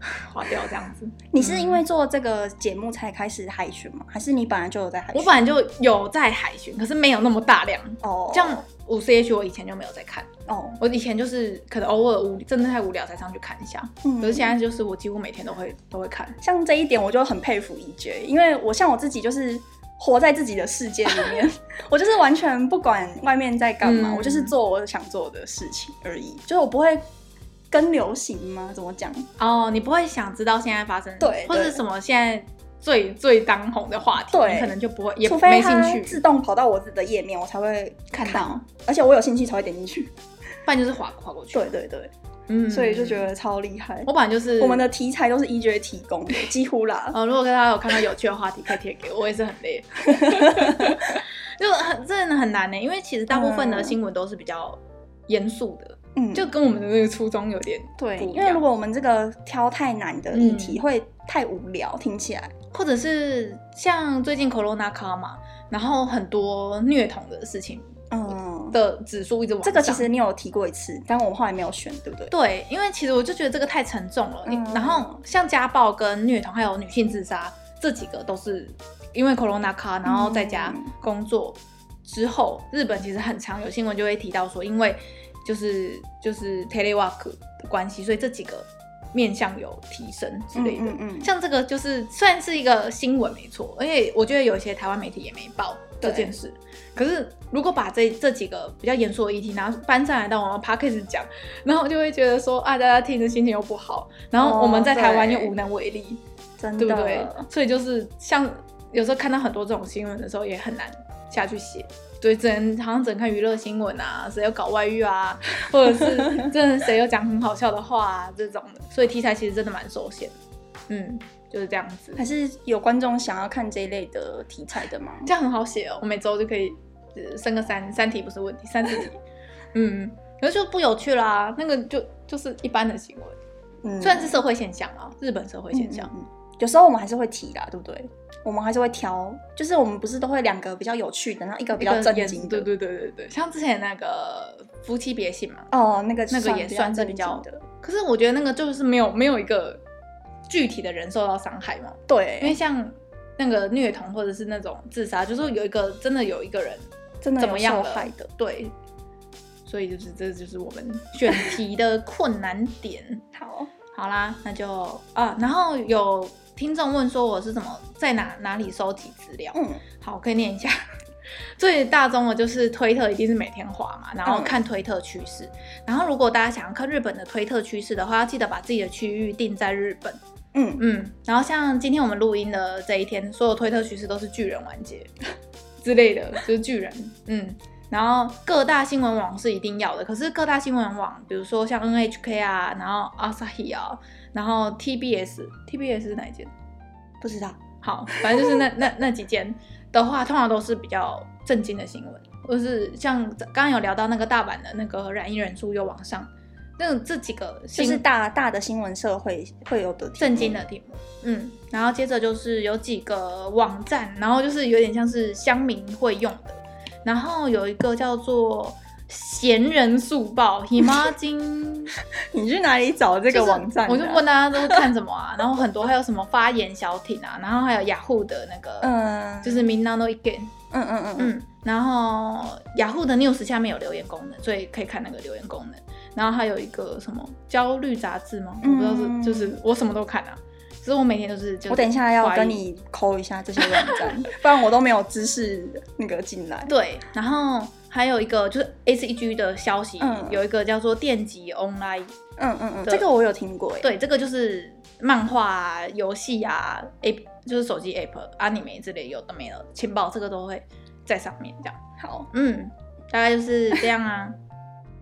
划掉这样子。你是因为做这个节目才开始海巡吗？还是你本来就有在海巡？我本来就有在海巡，可是没有那么大量哦。像五 C H，我以前就没有在看哦。我以前就是可能偶尔无真的太无聊才上去看一下，嗯。可是现在就是我几乎每天都会都会看。像这一点，我就很佩服 EJ，因为我像我自己就是活在自己的世界里面，我就是完全不管外面在干嘛，嗯，我就是做我想做的事情而已，就是我不会。跟流行吗？怎么讲？哦，oh, 你不会想知道现在发生对，或是什么现在最最当红的话题，对，你可能就不会，也没兴趣。自动跑到我自己的页面，我才会看到，而且我有兴趣才会点进去，不然就是滑滑过去。对对对，嗯，所以就觉得超厉害。我本来就是我们的题材都是 EJ 提供的，几乎啦。呃，如果大家有看到有趣的话题，可以贴给我，我也是很累，就很真的很难呢，因为其实大部分的新闻都是比较严肃的。嗯，就跟我们的那个初衷有点对，因为如果我们这个挑太难的议题，会太无聊，嗯、听起来，或者是像最近 Corona 卡嘛，然后很多虐童的事情，嗯，的指数一直往上。这个其实你有提过一次，但我们后来没有选，对不对？对，因为其实我就觉得这个太沉重了。嗯、然后像家暴跟虐童，还有女性自杀这几个，都是因为 Corona 卡，然后在家工作之后，嗯、日本其实很常有新闻就会提到说，因为。就是就是 telework 的关系，所以这几个面向有提升之类的。嗯，嗯，嗯，像这个就是虽然是一个新闻没错，而且我觉得有一些台湾媒体也没报这件事。可是如果把这这几个比较严肃的议题拿搬上来到我们 podcast 讲，然后就会觉得说啊，大家听着心情又不好，然后我们在台湾又无能为力，真的、哦、对不对？所以就是像有时候看到很多这种新闻的时候，也很难下去写。对，只能好像只能看娱乐新闻啊，谁要搞外遇啊，或者是真的谁又讲很好笑的话啊这种的，所以题材其实真的蛮受限。嗯，就是这样子。还是有观众想要看这一类的题材的吗？这样很好写哦，我每周就可以生个三三题不是问题，三四题。嗯，可是就不有趣啦，那个就就是一般的新闻，嗯，虽然是社会现象啊，日本社会现象。嗯嗯嗯有时候我们还是会提啦，对不对？我们还是会挑，就是我们不是都会两个比较有趣的，然后一个比较正经的。对对对对对，像之前那个夫妻别姓嘛。哦，那个那个也算是比较的。可是我觉得那个就是没有没有一个具体的人受到伤害嘛。对，因为像那个虐童或者是那种自杀，就是有一个真的有一个人真的怎么样受害的。对，所以就是这就是我们选题的困难点。好，好啦，那就啊，然后有。听众问说：“我是怎么在哪哪里收集资料？”嗯，好，我可以念一下。最大宗的就是推特，一定是每天滑嘛，然后看推特趋势。嗯、然后如果大家想要看日本的推特趋势的话，要记得把自己的区域定在日本。嗯嗯。然后像今天我们录音的这一天，所有推特趋势都是巨人完结 之类的，就是巨人。嗯。然后各大新闻网是一定要的，可是各大新闻网，比如说像 NHK 啊，然后 Asahi 啊。然后 TBS，TBS 是哪一间？不知道。好，反正就是那 那那几间的话，通常都是比较震惊的新闻，就是像刚刚有聊到那个大阪的那个染疫人数又往上，那这几个就是大大的新闻社会会有的震惊的题目。嗯，然后接着就是有几个网站，然后就是有点像是乡民会用的，然后有一个叫做。闲人速报，Himajin，你去哪里找这个网站？我就问大家都看什么啊？然后很多还有什么发言小艇啊，然后还有雅虎的那个，嗯，就是 Minna no Iken，嗯嗯嗯嗯，然后雅虎的 News 下面有留言功能，所以可以看那个留言功能。然后还有一个什么焦虑杂志吗？我不知道是，就是我什么都看啊，所以我每天都是。我等一下要跟你抠一下这些网站，不然我都没有知识那个进来。对，然后。还有一个就是 A C G 的消息，嗯、有一个叫做电击 Online，嗯嗯嗯，这个我有听过诶。对，这个就是漫画、啊、游戏啊，A 就是手机 App、Anime 之类有的没的情报，这个都会在上面这样。好，嗯，大概就是这样啊，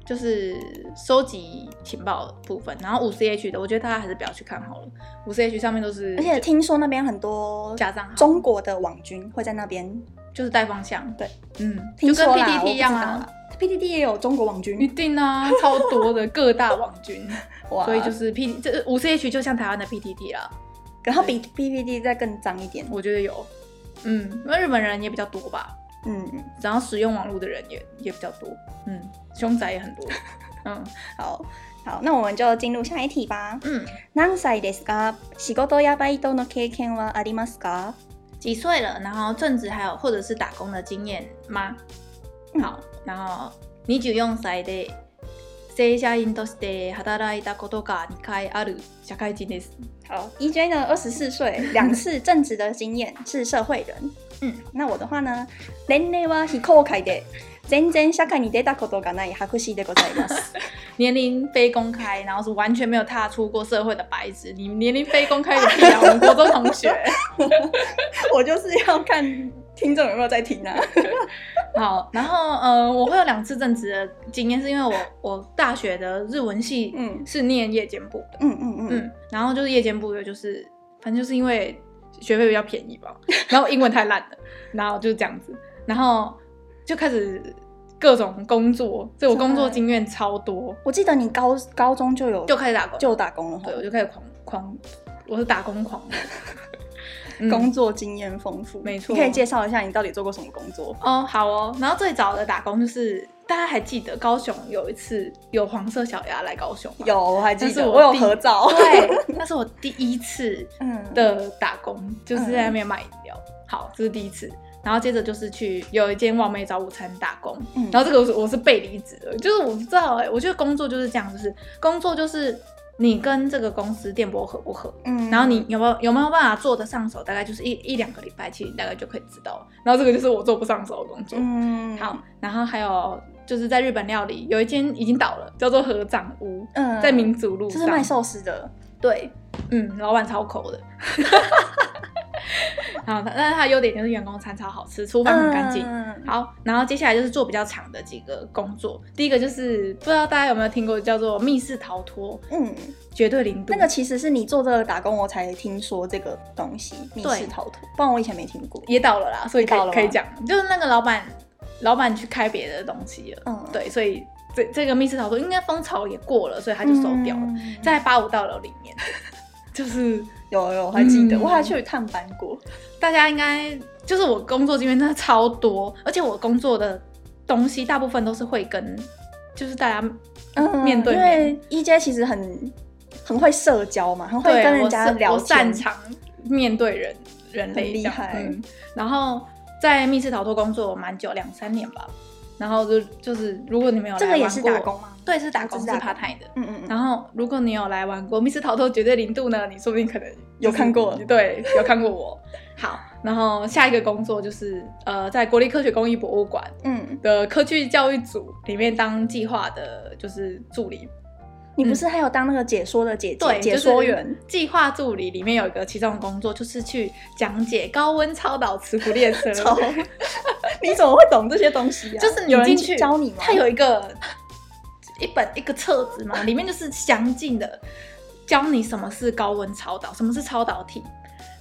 就是收集情报的部分。然后五 C H 的，我觉得大家还是不要去看好了。五 C H 上面都是，而且听说那边很多假账号，中国的网军会在那边。就是带方向，对，嗯，就跟 PTT 一样啊，PTT 也有中国网军，一定啊，超多的各大网军，哇，所以就是 P 这五 CH 就像台湾的 PTT 啦，然后比 P P T 再更脏一点，我觉得有，嗯，因为日本人也比较多吧，嗯，然后使用网络的人也也比较多，嗯，凶宅也很多，嗯，好， 好，那我们就进入下一题吧。嗯，何歳ですか？仕事やバイトの経験はありますか？几岁了？然后正职还有或者是打工的经验吗？嗯、好，然后二十四歳で正社员として働いたことが2回ある社会人です。好，EJ 呢，二十四岁，两次正职的经验，是社会人。 嗯，那我的话呢，年齢は非公开で全然社会に出たことがない白纸でございます。年龄非公开，然后是完全没有踏出过社会的白纸。你年龄非公开的屁啊！我们国中同学，我就是要看听众有没有在听啊。好，然后呃，我会有两次正职的经验，是因为我我大学的日文系嗯是念夜间部的，嗯嗯嗯嗯，然后就是夜间部的，就是反正就是因为 学费比较便宜吧，然后英文太烂了，然后就是这样子，然后就开始。各种工作，所以我工作经验超多。我记得你高高中就有就开始打工，就打工了。对，我就开始狂狂，我是打工狂，工作经验丰富。没错，你可以介绍一下你到底做过什么工作？哦，好哦。然后最早的打工就是大家还记得高雄有一次有黄色小鸭来高雄，有我还记得，我有合照。对，那是我第一次的打工，就是在那边卖饮料。好，这是第一次。然后接着就是去有一间网美早午餐打工，嗯、然后这个我是我是被离职的，就是我不知道哎、欸，我觉得工作就是这样，就是工作就是你跟这个公司电波合不合，嗯，然后你有没有有没有办法做得上手，大概就是一一两个礼拜，其实大概就可以知道。然后这个就是我做不上手的工作，嗯，好，然后还有就是在日本料理有一间已经倒了，叫做合掌屋，嗯，在民族路上，这是卖寿司的，对，嗯，老板超抠的。好，但是它优点就是员工餐超好吃，厨房很干净。嗯、好，然后接下来就是做比较长的几个工作。第一个就是不知道大家有没有听过叫做密室逃脱，嗯，绝对零度。那个其实是你做这个打工，我才听说这个东西，密室逃脱，不然我以前没听过。也倒了啦，所以可以可以讲，就是那个老板，老板去开别的东西了。嗯，对，所以这这个密室逃脱应该风潮也过了，所以他就收掉了，嗯、在八五大楼里面，就是。有有，我还记得，嗯、我还去探班过。大家应该就是我工作经验真的超多，而且我工作的东西大部分都是会跟，就是大家面对面。嗯、因为 EJ 其实很很会社交嘛，很会跟人家聊天，我擅长面对人人类，厉害、嗯。然后在密室逃脱工作蛮久，两三年吧。然后就就是，如果你没有来，这个也是打工吗？对，是打工，是 part time 的。嗯嗯嗯。然后，如果你有来玩过《密室逃脱绝对零度》呢，你说不定可能有看过。对，有看过我。好，然后下一个工作就是呃，在国立科学工艺博物馆嗯的科技教育组里面当计划的，就是助理。你不是还有当那个解说的姐姐？对，解说员。计划助理里面有一个其中的工作，就是去讲解高温超导磁浮列车。你怎么会懂这些东西啊？就是你进去教你吗？他有一个一本一个册子嘛，里面就是详尽的教你什么是高温超导，什么是超导体。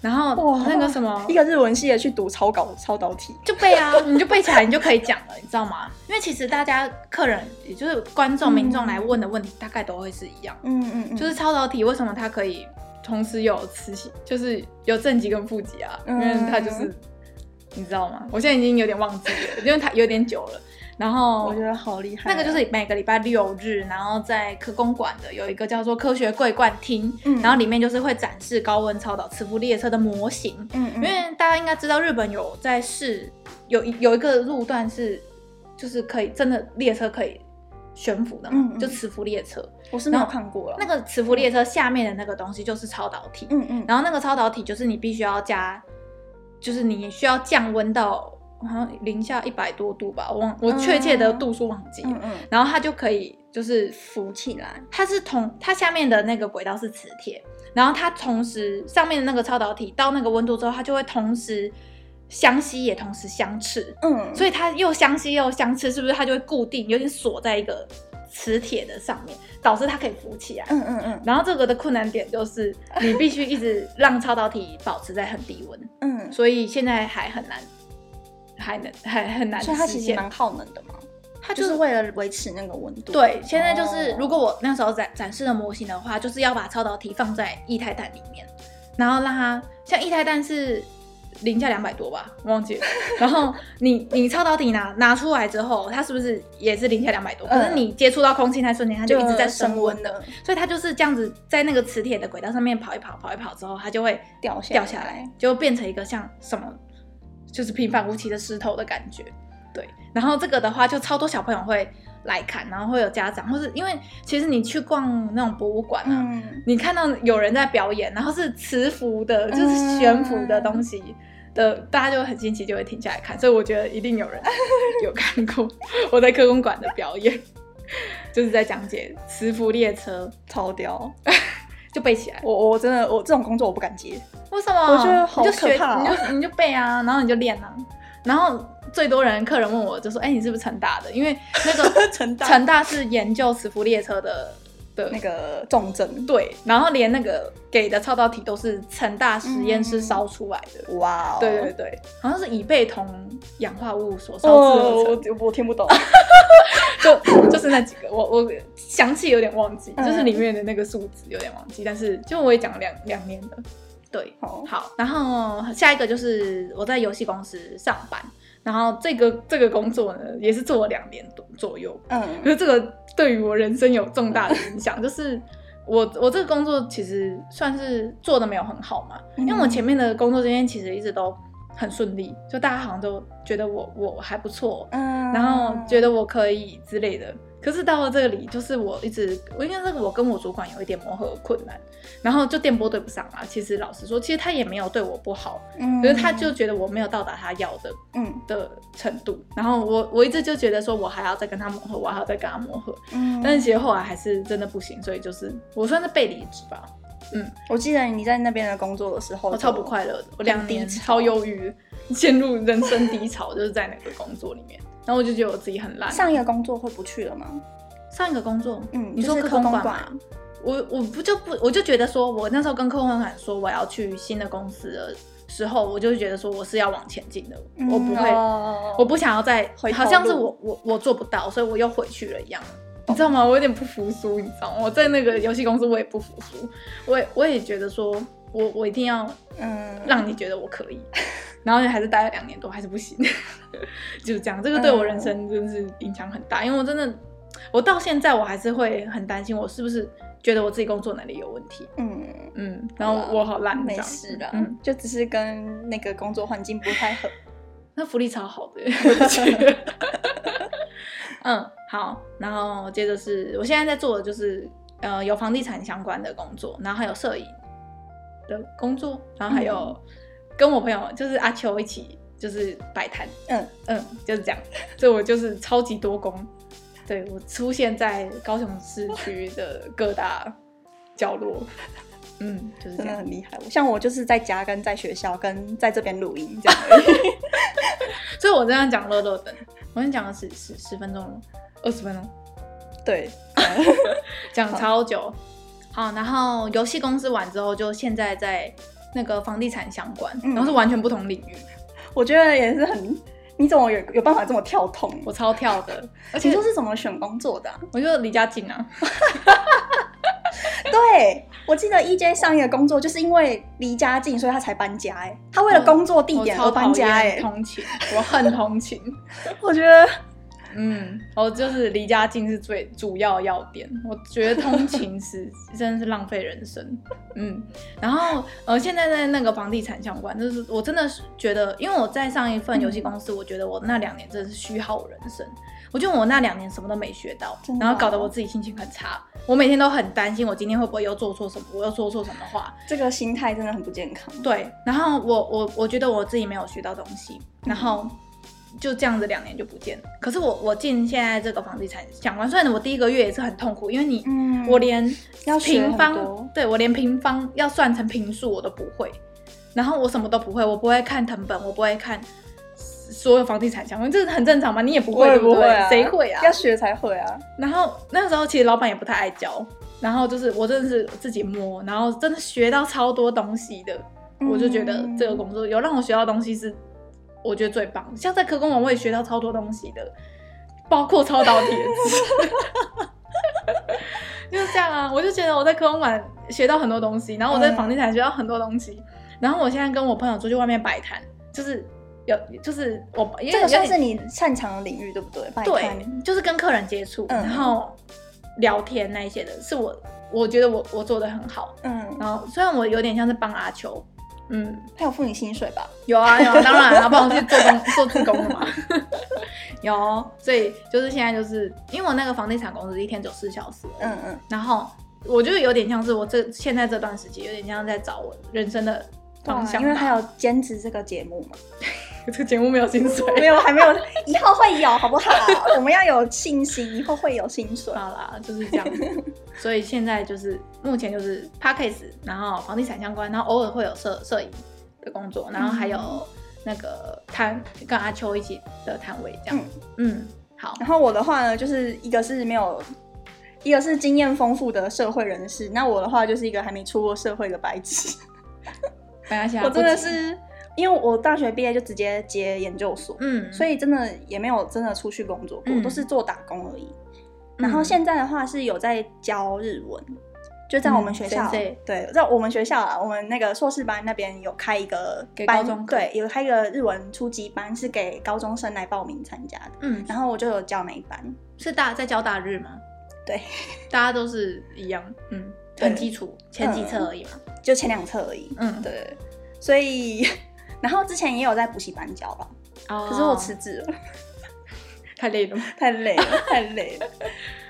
然后那个什么，一个日文系的去读超导超导体，就背啊，你就背起来，你就可以讲了，你知道吗？因为其实大家客人，也就是观众、民众来问的问题，大概都会是一样。嗯嗯嗯，就是超导体为什么它可以同时有磁性，就是有正极跟负极啊？因为它就是，你知道吗？我现在已经有点忘记了，因为它有点久了。然后我觉得好厉害，那个就是每个礼拜六日，然后在科工馆的有一个叫做科学桂冠厅，嗯，然后里面就是会展示高温超导磁浮列车的模型，嗯，因为大家应该知道日本有在试，有有一个路段是就是可以真的列车可以悬浮的嘛，就磁浮列车，我是没有看过了。那个磁浮列车下面的那个东西就是超导体，嗯嗯，然后那个超导体就是你必须要加，就是你需要降温到。好像零下一百多度吧，我忘我确切的度数忘记了。嗯嗯，然后它就可以就是浮起来，它是同它下面的那个轨道是磁铁，然后它同时上面的那个超导体到那个温度之后，它就会同时相吸也同时相斥。嗯，所以它又相吸又相斥，是不是它就会固定有点锁在一个磁铁的上面，导致它可以浮起来。嗯嗯嗯。然后这个的困难点就是你必须一直让超导体保持在很低温。嗯，所以现在还很难。还能还很难，所以它其实蛮耗能的嘛。它就是为了维持那个温度。对，现在就是如果我那时候展展示的模型的话，就是要把超导体放在液态氮里面，然后让它像液态氮是零下两百多吧，忘记了。然后你你超导体拿拿出来之后，它是不是也是零下两百多？可是你接触到空气那瞬间，它就一直在升温的，所以它就是这样子在那个磁铁的轨道上面跑一跑，跑一跑之后，它就会掉下掉下来，就变成一个像什么，就是平凡无奇的石头的感觉。对，然后这个的话，就超多小朋友会来看，然后会有家长，或是因为其实你去逛那种博物馆啊，嗯、你看到有人在表演，然后是磁浮的，就是悬浮的东西的，嗯、大家就很新奇，就会停下来看。所以我觉得一定有人 有看过我在科工馆的表演，就是在讲解磁浮列车，超屌，就背起来。我我真的我这种工作我不敢接，为什么？我觉得好可怕，你就学你就你就背啊，然后你就练啊，然后。最多人客人问我就说：“哎、欸，你是不是成大的？因为那个 成大成大是研究磁浮列车的的那个重症，对。然后连那个给的超导体都是成大实验室烧出来的。哇、嗯，对对对，好像是乙贝桶氧化物所烧制的。我我听不懂，就就是那几个，我我详细有点忘记，就是里面的那个数字有点忘记。但是就我也讲了两两年了，对，好，好。然后下一个就是我在游戏公司上班。”然后这个这个工作呢，也是做了两年多左右。嗯，可是这个对于我人生有重大的影响，就是我我这个工作其实算是做的没有很好嘛，因为我前面的工作经验其实一直都很顺利，就大家好像都觉得我我还不错，嗯，然后觉得我可以之类的。可是到了这里，就是我一直，我因为这个我跟我主管有一点磨合困难，然后就电波对不上啊。其实老实说，其实他也没有对我不好，嗯，可是他就觉得我没有到达他要的，嗯的程度。然后我我一直就觉得说我还要再跟他磨合，我还要再跟他磨合，嗯。但是其实后来还是真的不行，所以就是我算是被离职吧。嗯，我记得你在那边的工作的时候，我超不快乐的，我两年超忧郁，陷入人生低潮，就是在那个工作里面。然后我就觉得我自己很烂。上一个工作会不去了吗？上一个工作，嗯，你说科工馆吗？我我不就不我就觉得说，我那时候跟科工馆说我要去新的公司的时候，我就觉得说我是要往前进的，嗯、我不会，哦、我不想要再，好像是我我我做不到，所以我又回去了一样，你知道吗？我有点不服输，你知道吗？我在那个游戏公司我也不服输，我也我也觉得说我我一定要嗯让你觉得我可以。嗯 然后还是待了两年多，还是不行，就是这样。这个对我人生真的是影响很大，嗯、因为我真的，我到现在我还是会很担心，我是不是觉得我自己工作能力有问题。嗯嗯，然后我好烂，没事的，嗯，就只是跟那个工作环境不太合。那福利超好的。嗯，好，然后接着是我现在在做的就是呃有房地产相关的工作，然后还有摄影的工作，然后还有、嗯。跟我朋友就是阿秋一起，就是摆摊，嗯。嗯，就是这样，所以我就是超级多工，对，我出现在高雄市区的各大角落，嗯，就是真的很厉害。像我就是在家跟在学校跟在这边录音这样。而已，所以我这样讲乐乐等，我先讲了十十十分钟了，二十分钟，对，讲超久，好，然后游戏公司完之后，就现在在。那个房地产相关，然后是完全不同领域，嗯、我觉得也是很，你怎么有有办法这么跳通？我超跳的，而且就是怎么选工作的、啊？我觉得离家近啊。对，我记得 EJ 上一个工作就是因为离家近，所以他才搬家他为了工作地点而搬家哎、欸，通勤，我恨通勤，我觉得。嗯，哦，就是离家近是最主要要点。我觉得通勤是 真的是浪费人生。嗯，然后呃，现在在那个房地产相关，就是我真的是觉得，因为我在上一份游戏公司，嗯、我觉得我那两年真的是虚耗人生。我觉得我那两年什么都没学到，然后搞得我自己心情很差。我每天都很担心，我今天会不会又做错什么？我又说错什么话？这个心态真的很不健康。对，然后我我我觉得我自己没有学到东西，然后。嗯就这样子两年就不见了。可是我我进现在这个房地产相关，虽然我第一个月也是很痛苦，因为你，嗯、我连平方，对我连平方要算成平数我都不会，然后我什么都不会，我不会看成本，我不会看所有房地产相关，这是很正常嘛？你也不会，对不对？谁会啊？要学才会啊。然后那个时候其实老板也不太爱教，然后就是我真的是自己摸，然后真的学到超多东西的，嗯、我就觉得这个工作有让我学到东西是。我觉得最棒，像在科工馆我也学到超多东西的，包括超导体的字，就是这样啊。我就觉得我在科工馆学到很多东西，然后我在房地产学到很多东西，嗯、然后我现在跟我朋友出去外面摆摊，就是有就是我这个算是你擅长的领域，对不对？摆摊对，就是跟客人接触，嗯、然后聊天那一些的，是我我觉得我我做的很好，嗯，然后虽然我有点像是帮阿秋。嗯，他有付你薪水吧？有啊有啊，当然啊，帮我去做工做助工的嘛。有，所以就是现在就是因为我那个房地产公司一天只有四小时，嗯嗯，然后我就有点像是我这现在这段时间有点像在找我人生的方向，因为还有兼职这个节目嘛。这个节目没有薪水，没有，还没有，以后会有，好不好？我们要有信心，以后会有薪水。好啦，就是这样。所以现在就是目前就是 p a c k a g e 然后房地产相关，然后偶尔会有摄摄影的工作，然后还有那个摊跟阿秋一起的摊位这样。嗯，嗯，好。然后我的话呢，就是一个是没有，一个是经验丰富的社会人士，那我的话就是一个还没出过社会的白纸。我真的是。因为我大学毕业就直接接研究所，嗯，所以真的也没有真的出去工作过，嗯、都是做打工而已。然后现在的话是有在教日文，就在我们学校，嗯、对，在我们学校啊，我们那个硕士班那边有开一个班，对，有开一个日文初级班，是给高中生来报名参加的。嗯，然后我就有教那一班，是大在教大日吗？对，大家都是一样，嗯，很基础，前几册而已嘛，嗯、就前两册而已。嗯，对，所以。然后之前也有在补习班教吧，oh, 可是我辞职了，太累了，太累了，太累了。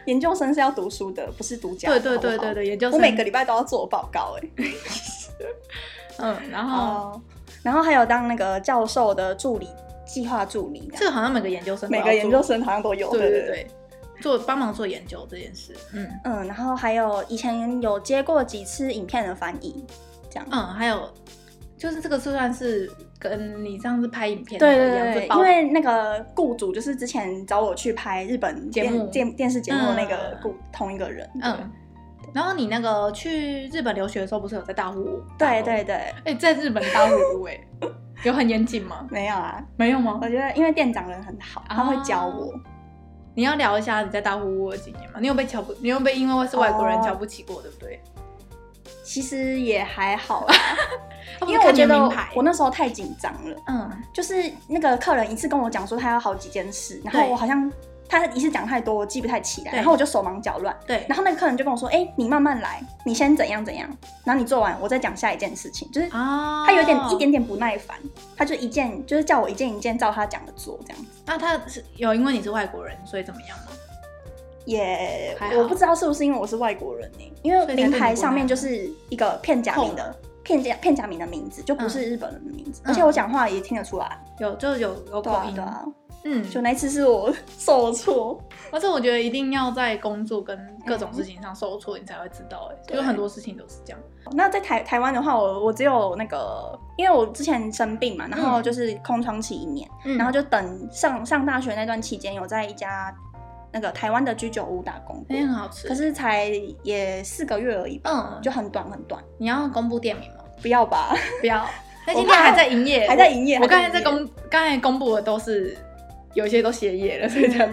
研究生是要读书的，不是读讲。对对对对对，研究生。我每个礼拜都要做报告哎。嗯，然后，uh, 然后还有当那个教授的助理，计划助理。这个好像每个研究生，每个研究生好像都有。对对对，对，做帮忙做研究这件事。嗯嗯，然后还有以前有接过几次影片的翻译，这样。嗯，还有。就是这个是算是跟你上次拍影片对对对，因为那个雇主就是之前找我去拍日本节目电电视节目那个雇同一个人。嗯，然后你那个去日本留学的时候，不是有在大户屋？对对对，哎，在日本大户屋哎，有很严谨吗？没有啊，没有吗？我觉得因为店长人很好，他会教我。你要聊一下你在大户屋的经验吗？你有被瞧不？你有被因为是外国人瞧不起过，对不对？其实也还好啦。因为我觉得我那时候太紧张了，嗯，就是那个客人一次跟我讲说他要好几件事，然后我好像他一次讲太多，我记不太起来，然后我就手忙脚乱，对，然后那个客人就跟我说，哎，你慢慢来，你先怎样怎样，然后你做完，我再讲下一件事情，就是他有点一点点不耐烦，他就一件就是叫我一件一件照他讲的做这样子。那他是有因为你是外国人，所以怎么样吗？也我不知道是不是因为我是外国人呢，因为名牌上面就是一个片假名的。片假片假名的名字就不是日本人的名字，嗯、而且我讲话也听得出来，有就有有口音。啊。嗯，就那次是我受挫，而且我觉得一定要在工作跟各种事情上受挫，你才会知道。哎，就很多事情都是这样。那在台台湾的话，我我只有那个，因为我之前生病嘛，然后就是空窗期一年，嗯、然后就等上上大学那段期间，有在一家那个台湾的居酒屋打工，哎，很好吃，可是才也四个月而已，嗯，就很短很短。你要公布店名吗？不要吧，不要。那今天还在营业，还在营业。我刚才在公，刚才公布的都是有些都歇业了，所以这样。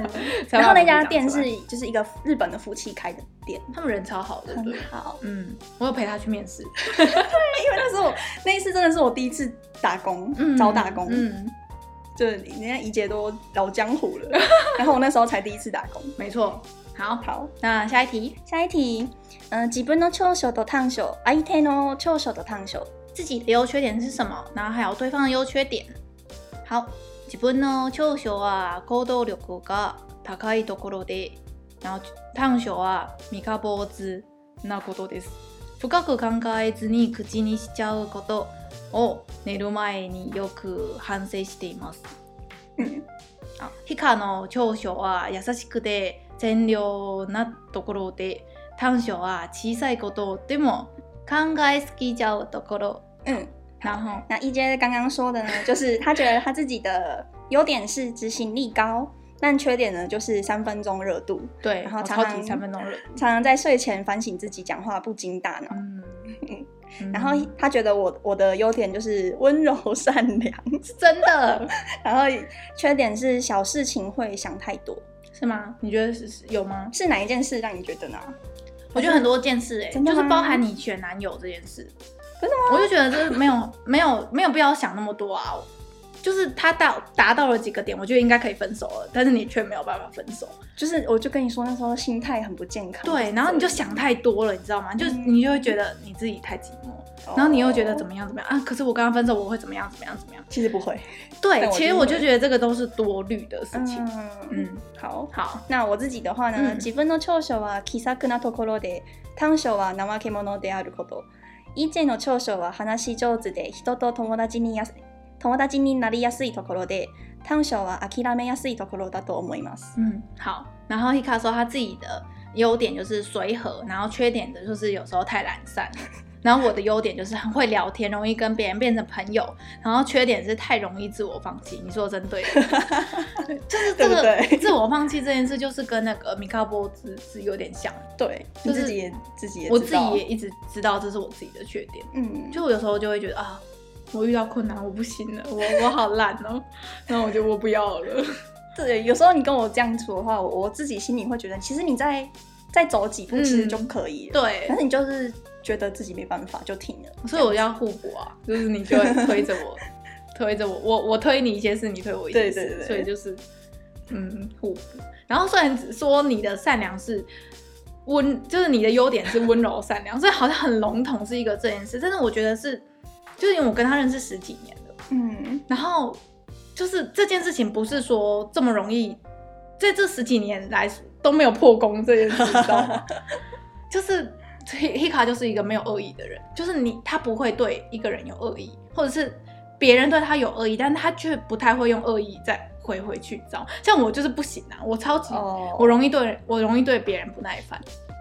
然后那家店是就是一个日本的夫妻开的店，他们人超好的，很好。嗯，我有陪他去面试。对，因为那时候那一次真的是我第一次打工，嗯找打工。嗯，就是人家怡姐都老江湖了，然后我那时候才第一次打工。没错。好，好，那下一题，下一题。嗯，自分の长所と短所，相手の长所と短所，自己的优缺点是什么？然后还有对方的优缺点。好，自分の长所は行动力が高いところで、然后短所は三日坊主なことです。深く考えずに口にしちゃうこと を寝る前によく反省しています。嗯，啊，ヒカの长所は优しくて善良なところで。短所啊，小さいことでも考えすぎちゃうところ。嗯，然后那一阶刚刚说的呢，就是他觉得他自己的优点是执行力高，但缺点呢就是三分钟热度。对，然后常常三分钟热，常常在睡前反省自己讲话不经大脑。嗯嗯，然后他觉得我我的优点就是温柔 善良，是真的。然后缺点是小事情会想太多，是吗？你觉得是有吗？是哪一件事让你觉得呢？我觉得很多件事、欸，哎，就是包含你选男友这件事。真的吗？我就觉得这没有没有没有必要想那么多啊。就是他到达到了几个点，我觉得应该可以分手了，但是你却没有办法分手。就是我就跟你说那时候心态很不健康。对，然后你就想太多了，你知道吗？嗯、就你就会觉得你自己太寂寞，哦、然后你又觉得怎么样怎么样啊？可是我刚刚分手，我会怎么样怎么样怎么样？其实不会。对，其实我就觉得这个都是多虑的事情。嗯，嗯好好。那我自己的话呢？自分の长所は気さくなところで、短所は怠け者であること。EJ の长所は话し上手で人と友达にやす 友达になりやすいところで，短所は谛めやすいところだと思います。嗯，好。然后 Hika 说他自己的优点就是随和，然后缺点的就是有时候太懒散。然后我的优点就是很会聊天，容易跟别人变成朋友。然后缺点是太容易自我放弃。你说的真对，就是这个对对自我放弃这件事，就是跟那个米卡波兹是有点像。对，就是自己也自己也我自己也一直知道这是我自己的缺点。嗯，就我有时候就会觉得啊。 我遇到困难，我不行了，我我好烂哦，那我就我不要了。对，有时候你跟我这样说的话，我我自己心里会觉得，其实你再再走几步，其实就可以了。嗯、对，但是你就是觉得自己没办法，就停了。所以我要互补啊，就是你就会推着我，推着我，我我推你一些事，你推我一些事，对对对，所以就是嗯互补。然后虽然说你的善良是温，就是你的优点是温柔善良，所以好像很笼统是一个这件事，但是我觉得是。就是因为我跟他认识十几年了，嗯，然后就是这件事情不是说这么容易，在这十几年来都没有破功这件事，知道吗？就是 Hika 就是一个没有恶意的人，就是你他不会对一个人有恶意，或者是别人对他有恶意，但他却不太会用恶意再回回去，知道？像我就是不行啊，我超级、哦、我容易对我容易对别人不耐烦，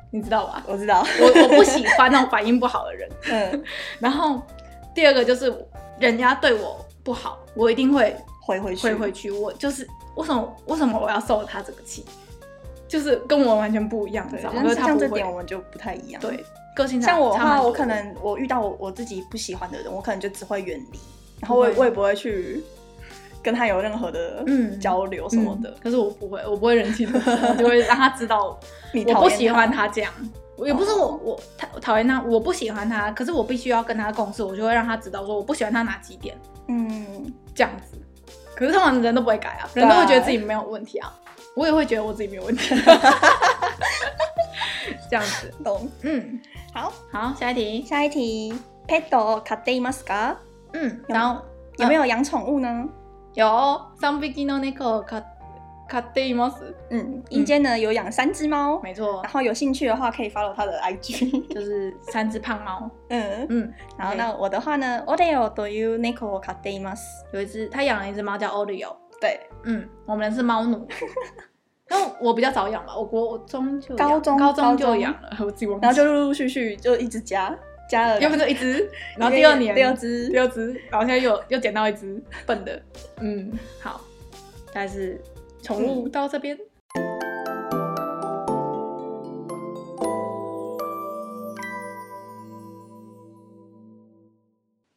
你知道吧？我知道，我我不喜欢那种反应不好的人，嗯，然后。第二个就是人家对我不好，我一定会回回去。回回去，我就是为什么为什么我要受他这个气？就是跟我完全不一样，知道吗？像这点我们就不太一样。对，个性像我的话，我可能我遇到我我自己不喜欢的人，我可能就只会远离，然后我也我也不会去跟他有任何的嗯交流什么的、嗯嗯。可是我不会，我不会忍气吞声，我就会让他知道 你我不喜欢他这样。也不是我我讨讨厌他，我不喜欢他，可是我必须要跟他共事，我就会让他知道说我不喜欢他哪几点，嗯，这样子。可是通常人都不会改啊，人都会觉得自己没有问题啊，我也会觉得我自己没有问题，这样子，懂？嗯，好，好，下一题，下一题，ペットを饲っていますか？嗯，然后有没有养宠物呢？有，三匹の猫を饲っ て饲っています。嗯，一间呢有养三只猫，没错。然后有兴趣的话可以 follow 他的 IG，就是三只胖猫。嗯嗯。然后那我的话呢，オレオという猫を饲っています。有一只，他养了一只猫叫 Oreo。对，嗯，我们是猫奴。然后我比较早养吧，我国中就高中高中就养了，我记忘。然后就陆陆续续就一直加加了，要不就一只，然后第二年第二只，第二只，然后现在又又捡到一只笨的。嗯，好，但是。 宠物到这边，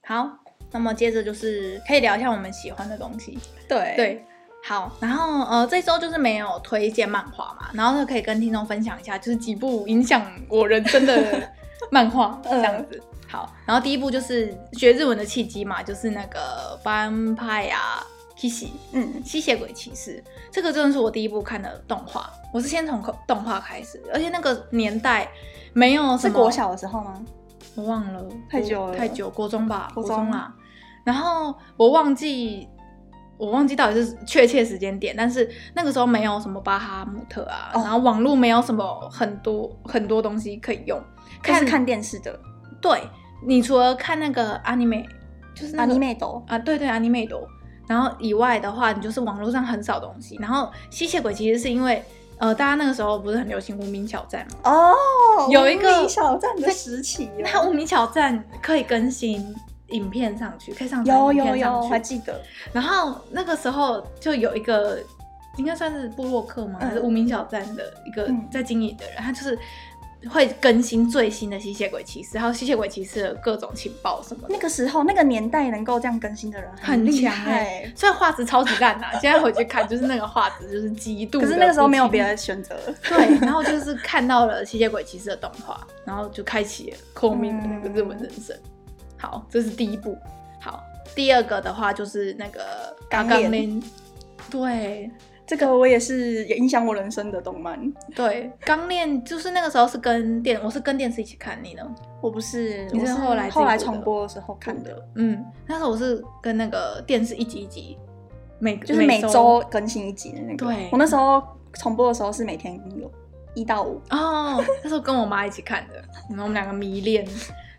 好，那么接着就是可以聊一下我们喜欢的东西。对对，好，然后呃，这周就是没有推荐漫画嘛，然后就可以跟听众分享一下，就是几部影响我人生的 漫画这样子。好，然后第一部就是学日文的契机嘛，就是那个《Vampire Kiss》，嗯，吸血鬼骑士。这个真的是我第一部看的动画，我是先从动画开始，而且那个年代没有是国小的时候吗？我忘了，太久了，太久，国中吧，国中啊。然后我忘记，我忘记到底是确切时间点，但是那个时候没有什么巴哈姆特啊，哦、然后网络没有什么很多很多东西可以用，看看电视的。对，你除了看那个 anime，就是那个 anime 斗啊，对对 anime 斗。然后以外的话，你就是网络上很少东西。然后吸血鬼其实是因为，呃，大家那个时候不是很流行无名小站吗？哦，有一个无名小站的时期，那无名小站可以更新影片上去，可以上有有有，我还记得。然后那个时候就有一个，应该算是布洛克吗？还是无名小站的一个在经营的人，他就是会更新最新的吸血鬼骑士，还有吸血鬼骑士的各种情报什么的。那个时候那个年代能够这样更新的人很厉害，虽然画质超级烂呐，现在回去看就是那个画质就是极度。可是那个时候没有别的选择。对，然后就是看到了吸血鬼骑士的动画，然后就开启了后面的那个日文人生。嗯、好，这是第一步。好，第二个的话就是那个钢炼，对。这个我也是影响我人生的动漫。对，刚练就是那个时候是跟电，我是跟电视一起看你呢。我不是，你是后来后来重播的时候看的。嗯，那时候我是跟那个电视一集一集，每就是每周更新一集的那个。对，我那时候重播的时候是每天有一到五。哦，那时候跟我妈一起看的，然后我们两个迷恋。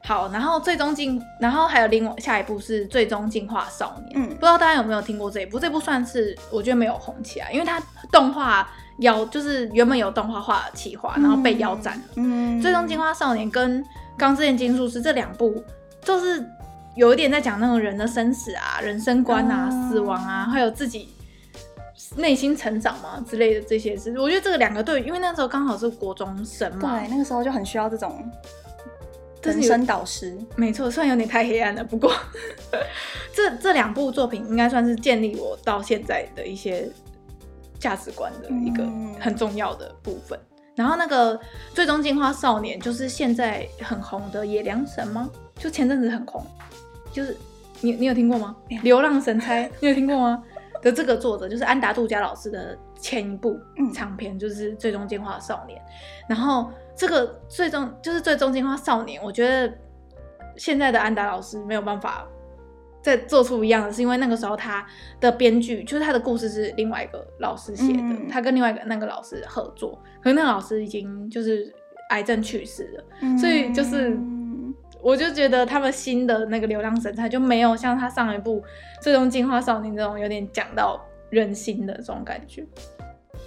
好，然后最终进，然后还有另外下一部是最终进化少年。嗯，不知道大家有没有听过这一部？这部算是我觉得没有红起来，因为它动画腰就是原本有动画化的企划，然后被腰斩了。嗯，最终进化少年跟钢之炼金术师这两部，就是有一点在讲那种人的生死啊、人生观啊、嗯、死亡啊，还有自己内心成长嘛之类的这些事。我觉得这个两个对，因为那时候刚好是国中生嘛，对，那个时候就很需要这种。人生导师，没错，虽然有点太黑暗了，不过这这两部作品应该算是建立我到现在的一些价值观的一个很重要的部分。嗯、然后那个最终进化少年就是现在很红的野良神吗？就前阵子很红，就是你你有听过吗？流浪神差你有听过吗？的这个作者就是安达杜加老师的前一部长篇，就是最终进化少年，然后。这个最终就是最终进化少年，我觉得现在的安达老师没有办法再做出一样的，是因为那个时候他的编剧就是他的故事是另外一个老师写的，嗯、他跟另外一个那个老师合作，可是那个老师已经就是癌症去世了，嗯、所以就是我就觉得他们新的那个流浪神探就没有像他上一部最终进化少年这种有点讲到人心的这种感觉，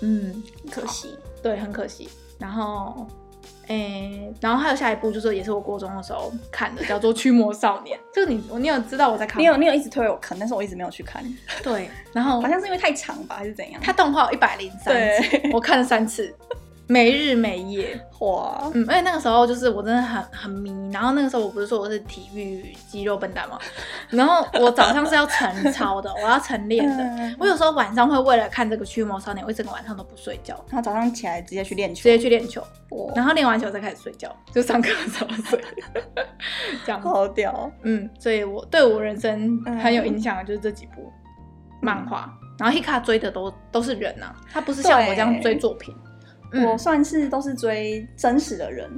嗯，可惜，对，很可惜，然后。诶、欸，然后还有下一部，就是也是我国中的时候看的，叫做《驱魔少年》。这个你，你有知道我在看吗？你有，你有一直推我看，但是我一直没有去看。对，然后好像是因为太长吧，还是怎样？它动画有一百零三集，我看了三次。没日没夜，哇，嗯，而且那个时候就是我真的很很迷，然后那个时候我不是说我是体育肌肉笨蛋吗？然后我早上是要晨操的，我要晨练的，我有时候晚上会为了看这个驱魔少年，我一整个晚上都不睡觉，然后早上起来直接去练球，直接去练球，然后练完球再开始睡觉，就上课的时候睡，这样。好屌，嗯，所以我对我人生很有影响的就是这几部漫画，嗯、然后 Hika 追的都都是人啊，他不是像我这样追作品。我算是都是追真实的人，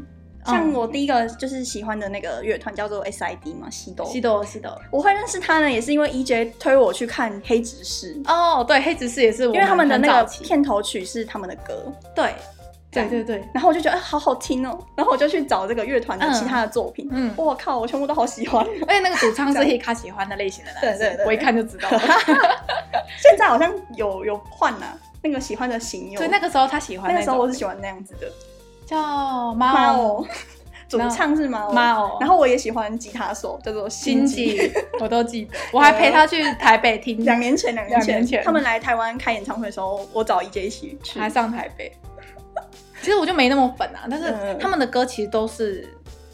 像我第一个就是喜欢的那个乐团叫做 S.I.D 嘛，西斗西斗西斗。我会认识他呢，也是因为 E.J 推我去看黑执事。哦，对，黑执事也是我，因为他们的那个片头曲是他们的歌，对，对对对。然后我就觉得好好听哦，然后我就去找这个乐团的其他的作品，嗯，我靠，我全部都好喜欢，而且那个主唱是 Hika 喜欢的类型的男生，对对对，我一看就知道。了。现在好像有有换了。那个喜欢的型有，所以那个时候他喜欢，那个时候我是喜欢那样子的，叫猫。偶，主唱是猫。偶，然后我也喜欢吉他手叫做新吉，我都记得，我还陪他去台北听，两年前两年前。他们来台湾开演唱会的时候，我找 EJ 一起去，还上台北。其实我就没那么粉啊，但是他们的歌其实都是。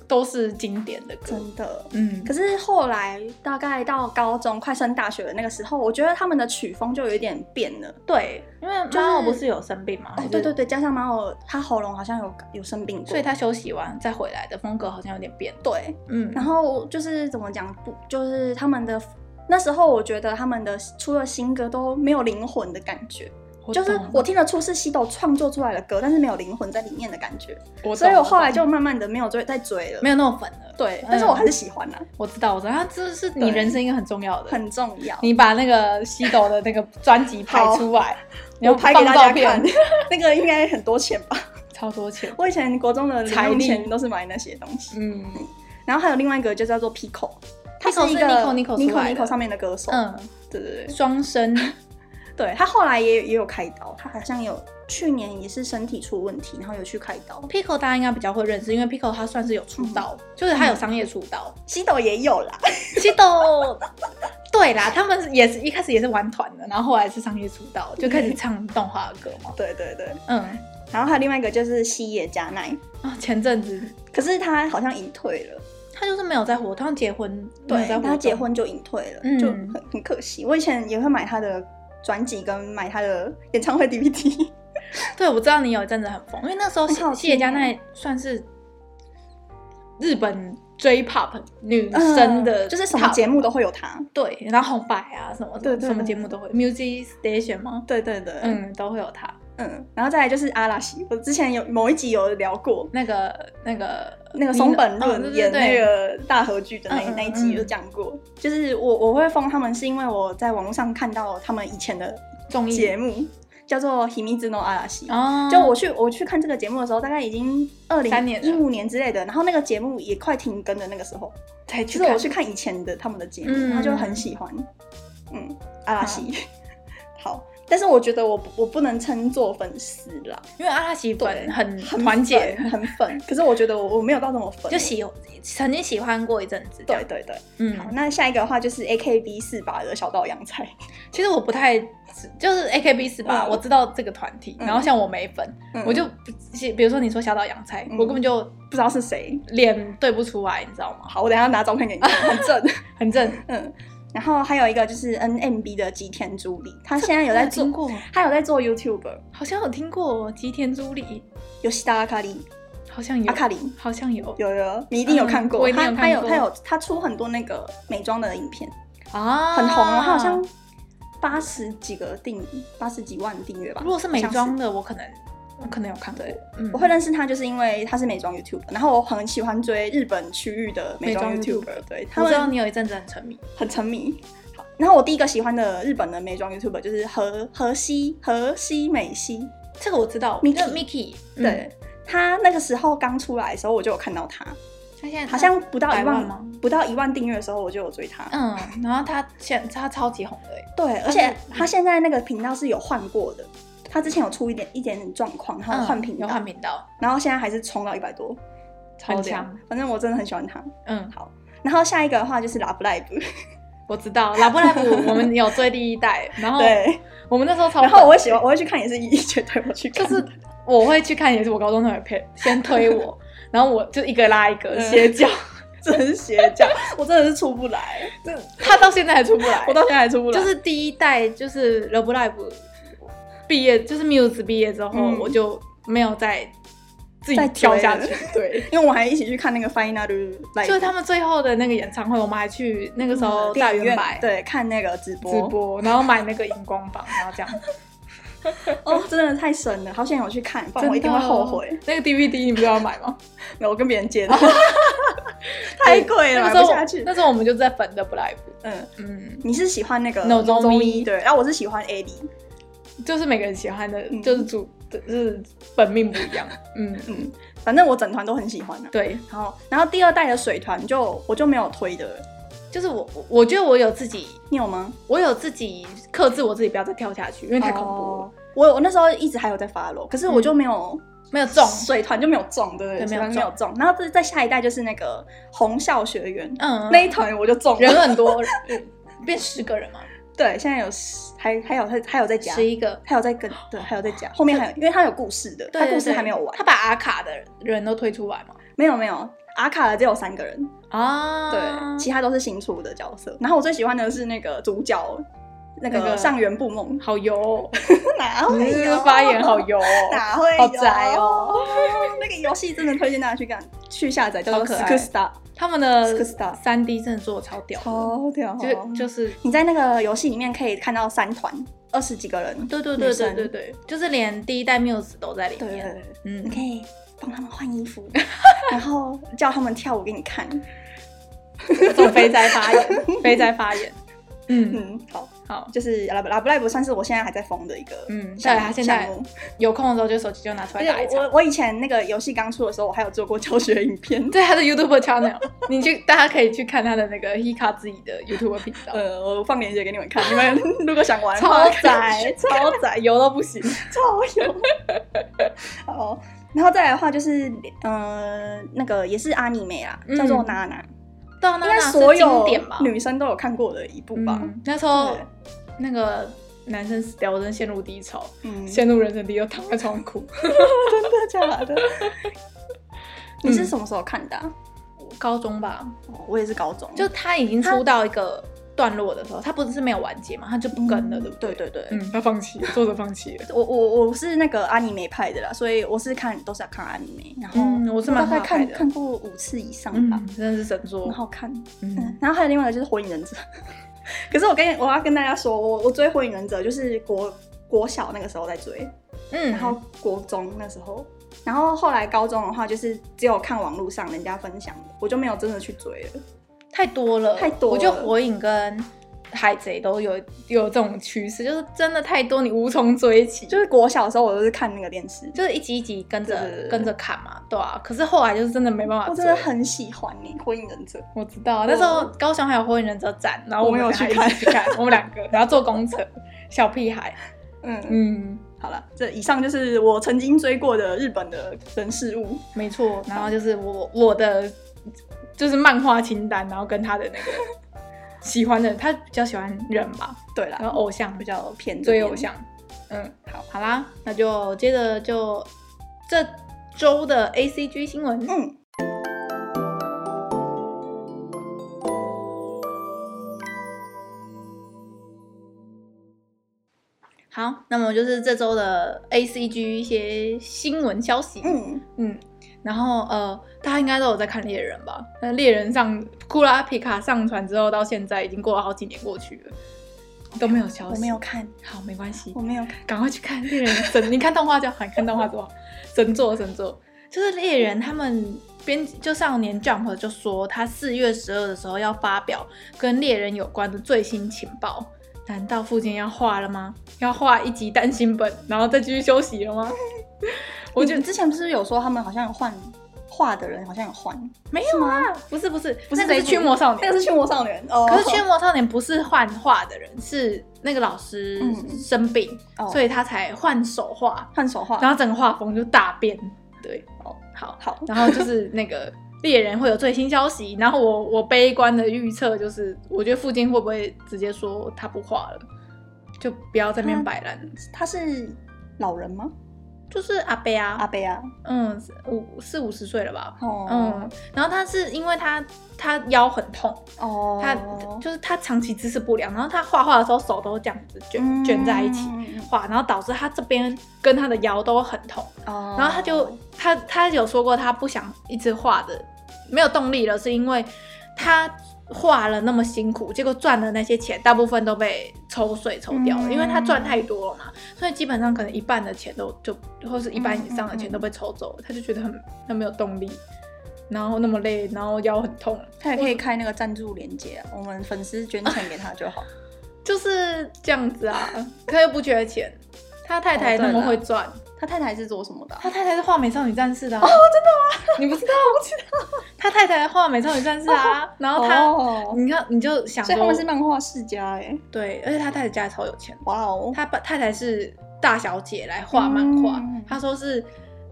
都是经典的歌，真的。嗯，可是后来大概到高中快升大学的那个时候，我觉得他们的曲风就有一点变了。对，因为猫偶不是有生病吗？哦，对对对，加上猫偶他喉咙好像有有生病过，所以他休息完再回来的风格好像有点变。对，嗯。然后就是怎么讲，不就是他们的那时候，我觉得他们的出了新歌都没有灵魂的感觉。就是我听得出是西斗创作出来的歌，但是没有灵魂在里面的感觉，所以我后来就慢慢的没有追再追了，没有那么粉了。对，但是我还是喜欢啊。我知道，我知道，他这是你人生一个很重要的，很重要。你把那个西斗的那个专辑拍出来，我拍给大家看。那个应该很多钱吧？超多钱。我以前国中的零用钱都是买那些东西。嗯。然后还有另外一个就叫做 Pico，他是一个 Nico Nico Nico 上面的歌手。嗯，对对对，双生。对，他后来也也有开刀，他好像有去年也是身体出问题，然后有去开刀。Pico 大家应该比较会认识，因为 Pico 他算是有出道，嗯、就是他有商业出道。西斗也有啦，西斗，对啦，他们也是一开始也是玩团的，然后后来是商业出道，就开始唱动画的歌嘛。对对对，嗯，然后还有另外一个就是西野加奈啊，前阵子，可是他好像隐退了，他就是没有在活，他结婚，对，他结婚就隐退了，嗯、就很很可惜。我以前也会买他的专辑跟买他的演唱会 DVD。对，我知道你有一阵子很疯，因为那时候西西野加奈算是日本。J-pop 女生的，就是什么节目都会有她，对，然后红白啊什么的，什么节目都会，Music Station 吗？对对对，嗯，都会有她，嗯，然后再来就是阿拉西，我之前有某一集有聊过那个那个那个松本润演那个大和剧的那那一集有讲过，就是我我会封他们是因为我在网络上看到他们以前的综艺节目。叫做《秘密の岚》哦，就我去我去看这个节目的时候，大概已经二零一五年之类的，然后那个节目也快停更的那个时候，才就是我去看以前的他们的节目，嗯、他就很喜欢，嗯，阿拉西，好。好但是我觉得我我不能称作粉丝啦，因为阿拉奇粉很很团结，很粉。可是我觉得我我没有到那么粉，就喜曾经喜欢过一阵子。对对对，嗯。好，那下一个的话就是 AKB 四八的小岛洋菜。其实我不太就是 AKB 四八，我知道这个团体。然后像我没粉，我就比如说你说小岛洋菜，我根本就不知道是谁，脸对不出来，你知道吗？好，我等下拿照片给你看，很正，很正，嗯。然后还有一个就是 NMB 的吉田朱里，他现在有在做，他有在做 YouTuber，好像有听过吉田朱里，有西达阿卡里，好像有。阿卡里，好像有，有有，你一定有看过，他他有他有他出很多那个美妆的影片啊，很红哦，他好像八十几个订，八十几万订阅吧。如果是美妆的，我可能。我可能有看过，嗯、我会认识他，就是因为他是美妆 YouTuber，然后我很喜欢追日本区域的美妆 YouTuber，对，他知道你有一阵子很沉迷，很沉迷。好，然后我第一个喜欢的日本的美妆 YouTuber 就是河河西河西美西，这个我知道，Miki Miki，对，他那个时候刚出来的时候我就有看到他，他现在好像不到一万吗？不到一万订阅的时候我就有追他，嗯，然后他现他超级红的，对，而且他现在那个频道是有换过的。他之前有出一点一点点状况，然后换频道，换频道，然后现在还是冲到一百多，超强。反正我真的很喜欢他。嗯，好。然后下一个的话就是 Love Live，我知道 Love Live，我们有追第一代，然后对，我们那时候超。然后我会喜欢，我会去看，也是一绝对我去看。就是我会去看，也是我高中同学陪先推我，然后我就一个拉一个邪教，真是邪教，我真的是出不来。他到现在还出不来，我到现在还出不来。就是第一代，就是 Love Live。毕业就是 Muse 毕业之后，嗯、我就没有再自己跳下去。对，因为我还一起去看那个 Final 就是他们最后的那个演唱会，我们还去那个时候大远百对看那个直播直播，然后买那个荧光棒，然后这样。哦，真的太神了，好想我去看，不然我一定会后悔。那个 DVD 你不是要买吗？没有，我跟别人借的，太贵了，买不下去。那时候我们就在粉的 Live。嗯嗯，你是喜欢那个 Nozomi 对，然后我是喜欢 Eddie。就是每个人喜欢的，就是主，就是本命不一样。嗯嗯，反正我整团都很喜欢的。对，然后然后第二代的水团就我就没有推的，就是我我觉得我有自己，你有吗？我有自己克制我自己不要再跳下去，因为太恐怖了。我我那时候一直还有在 follow，可是我就没有没有中水团就没有中，对对，没有没有中。然后再再下一代就是那个红校学员，嗯，那一团我就中，人很多，变十个人嘛。对，现在有十，还还有他还有在加十一个，还有在跟，对，还有在加，后面还有，因为他有故事的，他故事还没有完。他把阿卡的人都推出来吗？没有没有，阿卡的只有三个人啊，对，其他都是新出的角色。然后我最喜欢的是那个主角，那个上原不梦，好油，哪会？这个发言好油，哪会？好宅哦，那个游戏真的推荐大家去干，去下载，叫做 Star。他们的三 D 真的做的超屌，超屌！就就是你在那个游戏里面可以看到三团二十几个人，对对对对对对，就是连第一代 Muse 都在里面。嗯，你可以帮他们换衣服，然后叫他们跳舞给你看。做肥宅发言，肥宅发言。嗯嗯，好。好，就是拉布拉布 Live 算是我现在还在疯的一个，嗯，对，他现在有空的时候就手机就拿出来打一场。我我以前那个游戏刚出的时候，我还有做过教学影片，对他的 YouTube channel，你去大家可以去看他的那个 Hika 自己的 YouTube 频道。呃，我放链接给你们看，你们 如果想玩，超窄超窄，油到不行，超油。好，然后再来的话就是，呃，那个也是阿尼美啊，叫做娜娜。应该所有女生都有看过的一部吧？那时候那个男生死掉，我真的陷入低潮，嗯，陷入人生低，又躺在床上哭，真的假的？你是什么时候看的？高中吧，我也是高中，就他已经出到一个。段落的时候，他不是没有完结嘛，他就不跟了，对不对？对对对，嗯，他放弃了，作者放弃了。我我我是那个阿尼梅派的啦，所以我是看都是要看阿尼梅，然后我是大概看看过五次以上吧，真的是神作，很好看。嗯，然后还有另外一个就是火影忍者，可是我跟我要跟大家说，我我追火影忍者就是国国小那个时候在追，嗯，然后国中那时候，然后后来高中的话就是只有看网络上人家分享的，我就没有真的去追了。太多了，太多了。我觉得火影跟海贼都有有这种趋势，就是真的太多，你无从追起。就是国小的时候，我都是看那个电视，就是一集一集跟着跟着看嘛，对啊。可是后来就是真的没办法。我真的很喜欢你火影忍者，我知道那时候高雄还有火影忍者展，然后我们有去看，去看我们两个，然后坐公车，小屁孩。嗯嗯，好了，这以上就是我曾经追过的日本的人事物，没错。然后就是我我的。就是漫画清单，然后跟他的那个 喜欢的，他比较喜欢人吧，对啦，然后偶像比较偏追偶像，嗯，好，好啦，那就接着就这周的 ACG 新闻，嗯，好，那么就是这周的 ACG 一些新闻消息，嗯。嗯。然后呃，大家应该都有在看猎人吧？那猎人上库拉皮卡上传之后，到现在已经过了好几年过去了，都没有消息。我没有看，好，没关系，我没有看，赶快去看猎人神。你看动画就好，你看动画多好，神作神作。就是猎人他们编就少年 Jump 就说，他四月十二的时候要发表跟猎人有关的最新情报。难道富坚要画了吗？要画一集单行本，然后再继续休息了吗？我觉得之前不是有说他们好像有换画的人，好像有换，没有啊？不是不是不是，那个是驱魔少年，那个是驱魔少年。哦，可是驱魔少年不是换画的人，是那个老师生病，所以他才换手画，换手画，然后整个画风就大变。对，哦，好好，然后就是那个猎人会有最新消息，然后我我悲观的预测就是，我觉得富坚会不会直接说他不画了，就不要在那边摆烂。他是老人吗？就是阿贝啊，阿贝啊，嗯，五四五十岁了吧，哦，嗯，然后他是因为他他腰很痛，哦，他就是他长期姿势不良，然后他画画的时候手都这样子卷、嗯、卷在一起画，然后导致他这边跟他的腰都很痛，哦，然后他就他他有说过他不想一直画的，没有动力了，是因为他。画了那么辛苦，结果赚的那些钱大部分都被抽税抽掉了，嗯、因为他赚太多了嘛，所以基本上可能一半的钱都就或是一半以上的钱都被抽走了，他就觉得很很没有动力，然后那么累，然后腰很痛，他也可以开那个赞助连接、啊，我，我们粉丝捐钱给他就好，就是这样子啊，他又不缺钱，他太太那么会赚。哦他太太是做什么的、啊？他太太是画美少女战士的、啊、哦，真的吗？你不知道？我不知道。他太太画美少女战士啊，哦、然后他，哦、你看你就想说，所以他们是漫画世家哎。对，而且他太太家里超有钱。哇哦，他把太太是大小姐来画漫画，嗯、他说是。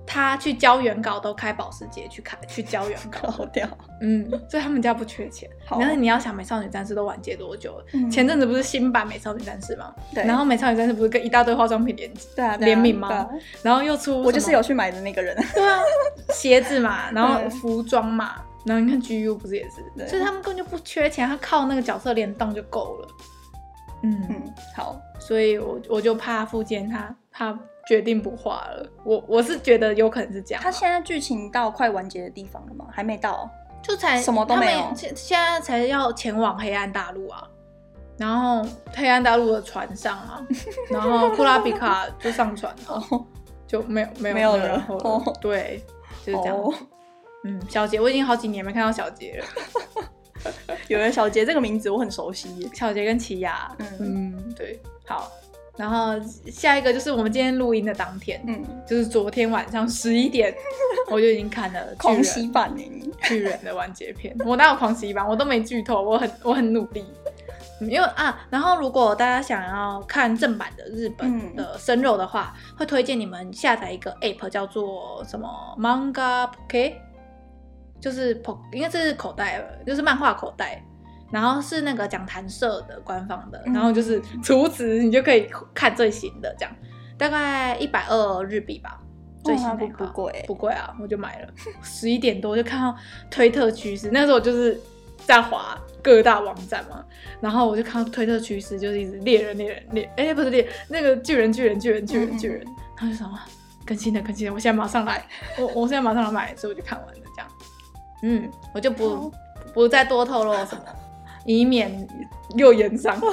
他去交原稿都开保时捷去开去交原稿，好屌。嗯，所以他们家不缺钱。然后你要想美少女战士都完结多久了？前阵子不是新版美少女战士吗？对。然后美少女战士不是跟一大堆化妆品联对啊联名吗？然后又出我就是有去买的那个人。对啊，鞋子嘛，然后 服装嘛，然后你看 GU 不是也是？所以他们根本就不缺钱，他靠那个角色联动就够了。嗯，好，所以我我就怕富坚他他。决定不画了，我我是觉得有可能是这样。他现在剧情到快完结的地方了吗？还没到，就才什么都没有。现现在才要前往黑暗大陆啊，然后黑暗大陆的船上啊，然后库拉比卡就上船了，就没有没有没有然后了。对，就是这样。嗯，小杰，我已经好几年没看到小杰了。有人小杰这个名字我很熟悉，小杰跟奇犽。嗯，对，好。然后下一个就是我们今天录音的当天，嗯，就是昨天晚上十一点，我就已经看了狂喜版巨人的完结篇。我哪有狂喜版？我都没剧透，我很我很努力。因为啊，然后如果大家想要看正版的日本的生肉的话，嗯、会推荐你们下载一个 app，叫做什么 Manga Pocket，就是 Po，应该是口袋，就是漫画口袋。然后是那个讲谈社的官方的，然后就是除此，你就可以看最新的，这样大概一百二日币吧。最新的不贵，不贵啊，我就买了。十一点多就看到推特趋势，那时候我就是在滑各大网站嘛，然后我就看到推特趋势就是一直猎人猎人猎，哎、欸，不是猎那个巨人巨人巨人巨人巨人，然后就想说更新的更新的，我现在马上来，我我现在马上来买，所以我就看完了这样。嗯，我就不不再多透露什么。以免又延上。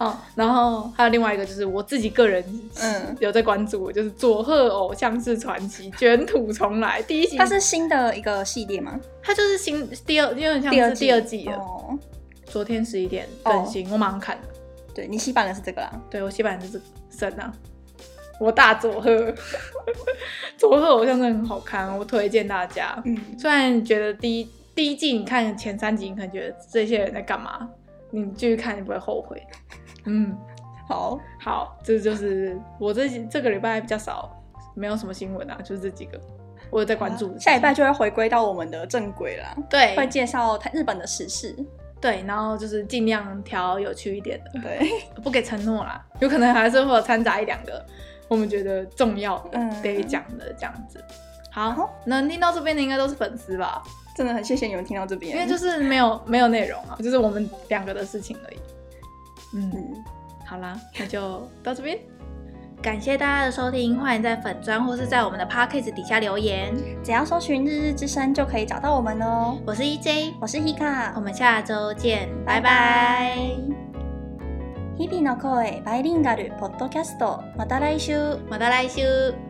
哦，然后还有另外一个就是我自己个人嗯有在关注，就是佐贺偶像式传奇卷土重来第一集，它是新的一个系列吗？它就是新第二，有点像是第二季了。哦，昨天十一点更新，哦、我马上看了。对，你洗版的是这个啦？对，我洗版的是神啊，我大佐贺，佐贺偶像真的很好看，我推荐大家。嗯，虽然觉得第一。第一季你看前三集，你可能觉得这些人在干嘛？你继续看，你不会后悔。嗯，好好，这就是我这这个礼拜比较少，没有什么新闻啊，就是这几个我有在关注。下礼拜就会回归到我们的正轨了，对，会介绍日本的时事，对，然后就是尽量挑有趣一点的，对，不给承诺啦，有可能还是会有掺杂一两个我们觉得重要的得讲的这样子。好，好，能听到这边的应该都是粉丝吧？真的很谢谢你们听到这边，因为就是没有没有内容啊，就是我们两个的事情而已。嗯，好啦，那就到这边，感谢大家的收听，欢迎在粉专或是在我们的 Podcast 底下留言，只要搜寻日日之声就可以找到我们哦。我是 EJ，我是 Hika，我们下周见，拜拜。日々の声バイリンガルポッドキャスト，また来周，また来周。